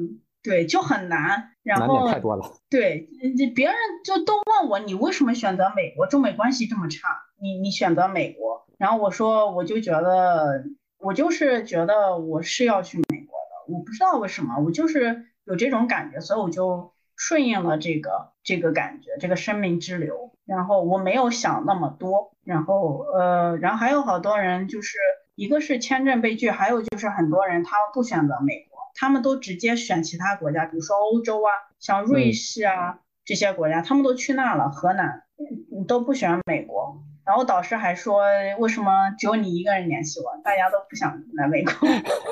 对，就很难。然后太多了。对，别人就都问我，你为什么选择美国？中美关系这么差，你你选择美国？然后我说，我就觉得我就是觉得我是要去美国的，我不知道为什么，我就是有这种感觉，所以我就。顺应了这个这个感觉，这个生命之流。然后我没有想那么多。然后呃，然后还有好多人，就是一个是签证被拒，还有就是很多人他不选择美国，他们都直接选其他国家，比如说欧洲啊，像瑞士啊这些国家，他们都去那了。河南都不选美国。然后导师还说，为什么只有你一个人联系我？大家都不想来美国。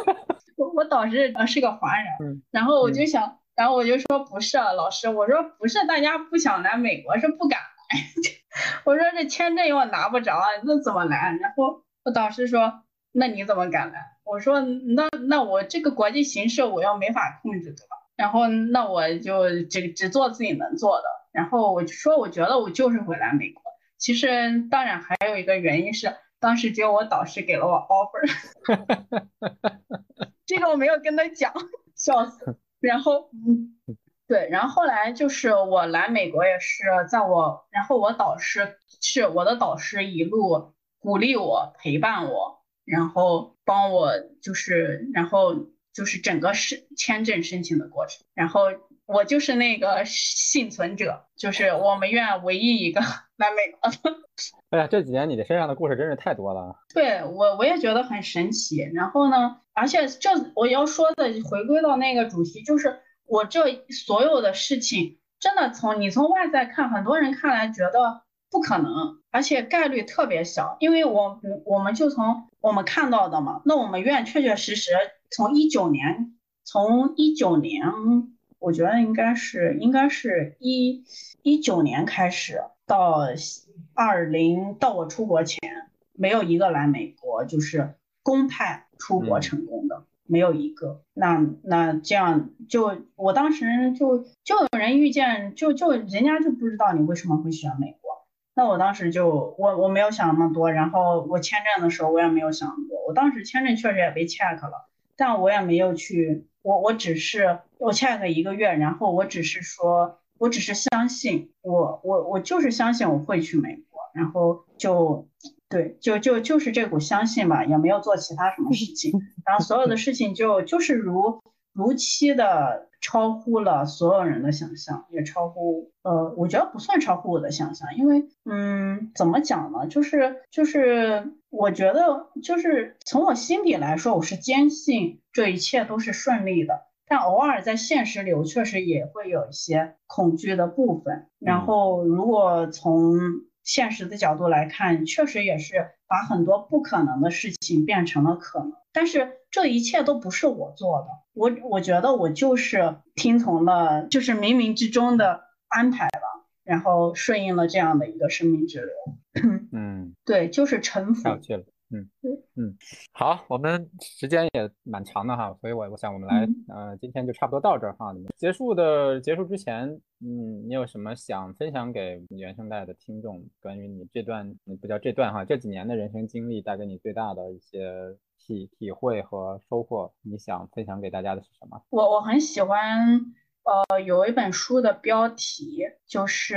我我导师是个华人，然后我就想。然后我就说不是啊，老师，我说不是，大家不想来美国，是不敢来。我说这签证又拿不着，那怎么来？然后我导师说，那你怎么敢来？我说那那我这个国际形势我又没法控制，对吧？然后那我就只只做自己能做的。然后我就说，我觉得我就是会来美国。其实当然还有一个原因是，当时只有我导师给了我 offer，这个我没有跟他讲，笑死。然后，嗯，对，然后后来就是我来美国也是在我，然后我导师是我的导师，一路鼓励我、陪伴我，然后帮我就是，然后就是整个申签证申请的过程，然后我就是那个幸存者，就是我们院唯一一个来美国的。哎呀，这几年你的身上的故事真是太多了。对我，我也觉得很神奇。然后呢，而且这我要说的，回归到那个主题，就是我这所有的事情，真的从你从外在看，很多人看来觉得不可能，而且概率特别小。因为我我们就从我们看到的嘛，那我们院确确实实从一九年，从一九年，我觉得应该是应该是一一九年开始到。二零到我出国前，没有一个来美国就是公派出国成功的，没有一个。那那这样就我当时就就有人遇见，就就人家就不知道你为什么会选美国。那我当时就我我没有想那么多，然后我签证的时候我也没有想那么多。我当时签证确实也被 check 了，但我也没有去，我我只是我 check 一个月，然后我只是说。我只是相信我，我我就是相信我会去美国，然后就对，就就就是这股相信吧，也没有做其他什么事情，然后所有的事情就就是如如期的超乎了所有人的想象，也超乎呃，我觉得不算超乎我的想象，因为嗯，怎么讲呢？就是就是我觉得就是从我心底来说，我是坚信这一切都是顺利的。但偶尔在现实里，我确实也会有一些恐惧的部分。然后，如果从现实的角度来看，确实也是把很多不可能的事情变成了可能。但是这一切都不是我做的，我我觉得我就是听从了，就是冥冥之中的安排了，然后顺应了这样的一个生命之流。嗯，对，就是臣服。嗯嗯，好，我们时间也蛮长的哈，所以我我想我们来，呃，今天就差不多到这儿哈。结束的结束之前，嗯，你有什么想分享给原声带的听众，关于你这段不叫这段哈，这几年的人生经历带给你最大的一些体体会和收获，你想分享给大家的是什么？我我很喜欢。呃，有一本书的标题就是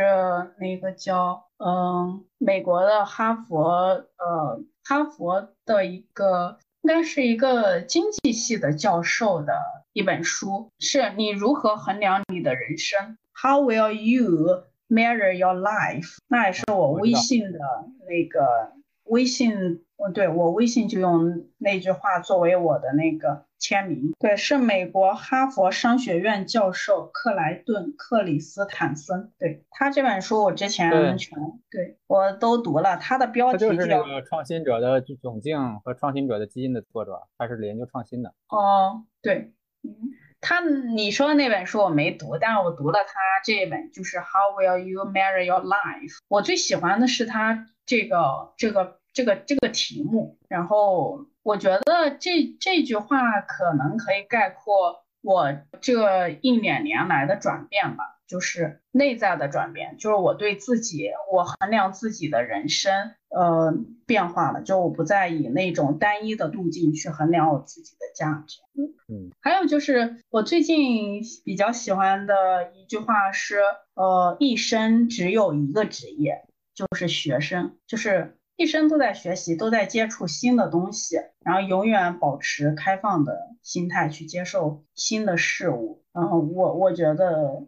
那个叫嗯，美国的哈佛呃，哈佛的一个应该是一个经济系的教授的一本书，是你如何衡量你的人生？How will you measure your life？那也是我微信的那个微信。对我微信就用那句话作为我的那个签名。对，是美国哈佛商学院教授克莱顿·克里斯坦森。对他这本书，我之前全对我都读了。他的标题就是那个《创新者的窘境》和《创新者的基因》的作者，他是研究创新的。哦，对，嗯，他你说的那本书我没读，但是我读了他这一本，就是《How Will You Marry Your Life》。我最喜欢的是他这个这个。这个这个题目，然后我觉得这这句话可能可以概括我这一两年来的转变吧，就是内在的转变，就是我对自己，我衡量自己的人生，呃，变化了，就我不再以那种单一的路径去衡量我自己的价值。嗯，还有就是我最近比较喜欢的一句话是，呃，一生只有一个职业，就是学生，就是。一生都在学习，都在接触新的东西，然后永远保持开放的心态去接受新的事物。然后我我觉得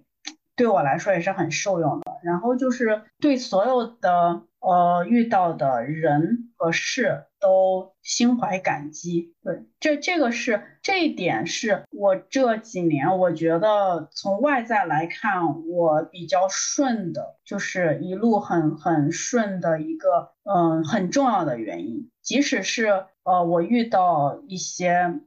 对我来说也是很受用的。然后就是对所有的呃遇到的人和事都心怀感激。对，这这个是这一点是我这几年我觉得从外在来看我比较顺的，就是一路很很顺的一个嗯很重要的原因。即使是呃我遇到一些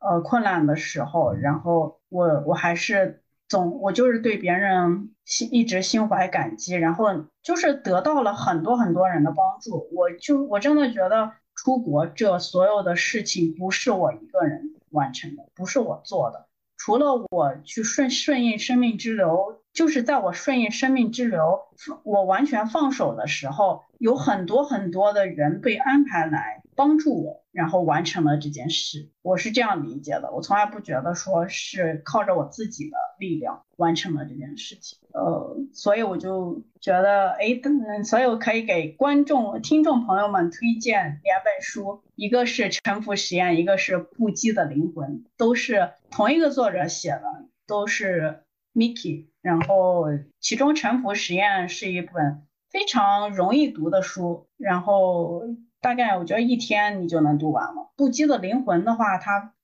呃困难的时候，然后我我还是。总我就是对别人心一直心怀感激，然后就是得到了很多很多人的帮助。我就我真的觉得出国这所有的事情不是我一个人完成的，不是我做的。除了我去顺顺应生命之流，就是在我顺应生命之流，我完全放手的时候，有很多很多的人被安排来帮助我。然后完成了这件事，我是这样理解的。我从来不觉得说是靠着我自己的力量完成了这件事情，呃，所以我就觉得，哎，嗯，所以我可以给观众、听众朋友们推荐两本书，一个是《沉浮实验》，一个是《不羁的灵魂》，都是同一个作者写的，都是 Miki。然后其中《沉浮实验》是一本非常容易读的书，然后。大概我觉得一天你就能读完了。不羁的灵魂的话，它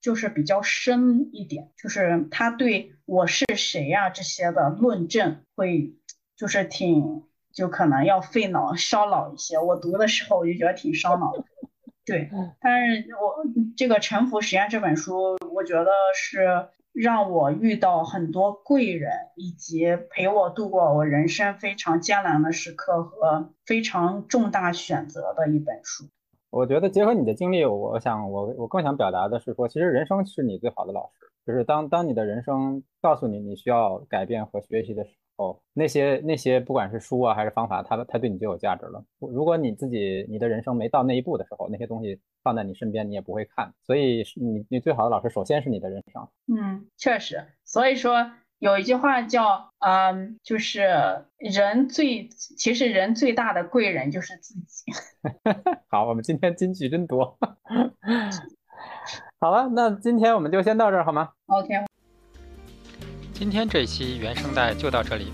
就是比较深一点，就是他对我是谁呀这些的论证会就是挺就可能要费脑烧脑一些。我读的时候我就觉得挺烧脑的。对，但是我这个《沉浮实验》这本书，我觉得是。让我遇到很多贵人，以及陪我度过我人生非常艰难的时刻和非常重大选择的一本书。我觉得结合你的经历，我想我我更想表达的是说，其实人生是你最好的老师，就是当当你的人生告诉你你需要改变和学习的时。哦，那些那些不管是书啊还是方法，它它对你就有价值了。如果你自己你的人生没到那一步的时候，那些东西放在你身边你也不会看。所以你你最好的老师首先是你的人生。嗯，确实。所以说有一句话叫嗯，就是人最其实人最大的贵人就是自己。好，我们今天金句真多。好了，那今天我们就先到这儿好吗？OK。今天这一期原声带就到这里。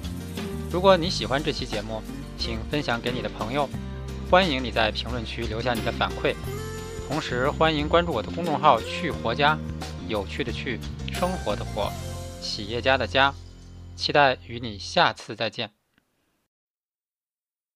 如果你喜欢这期节目，请分享给你的朋友。欢迎你在评论区留下你的反馈，同时欢迎关注我的公众号“去活家”，有趣的去，生活的活，企业家的家。期待与你下次再见。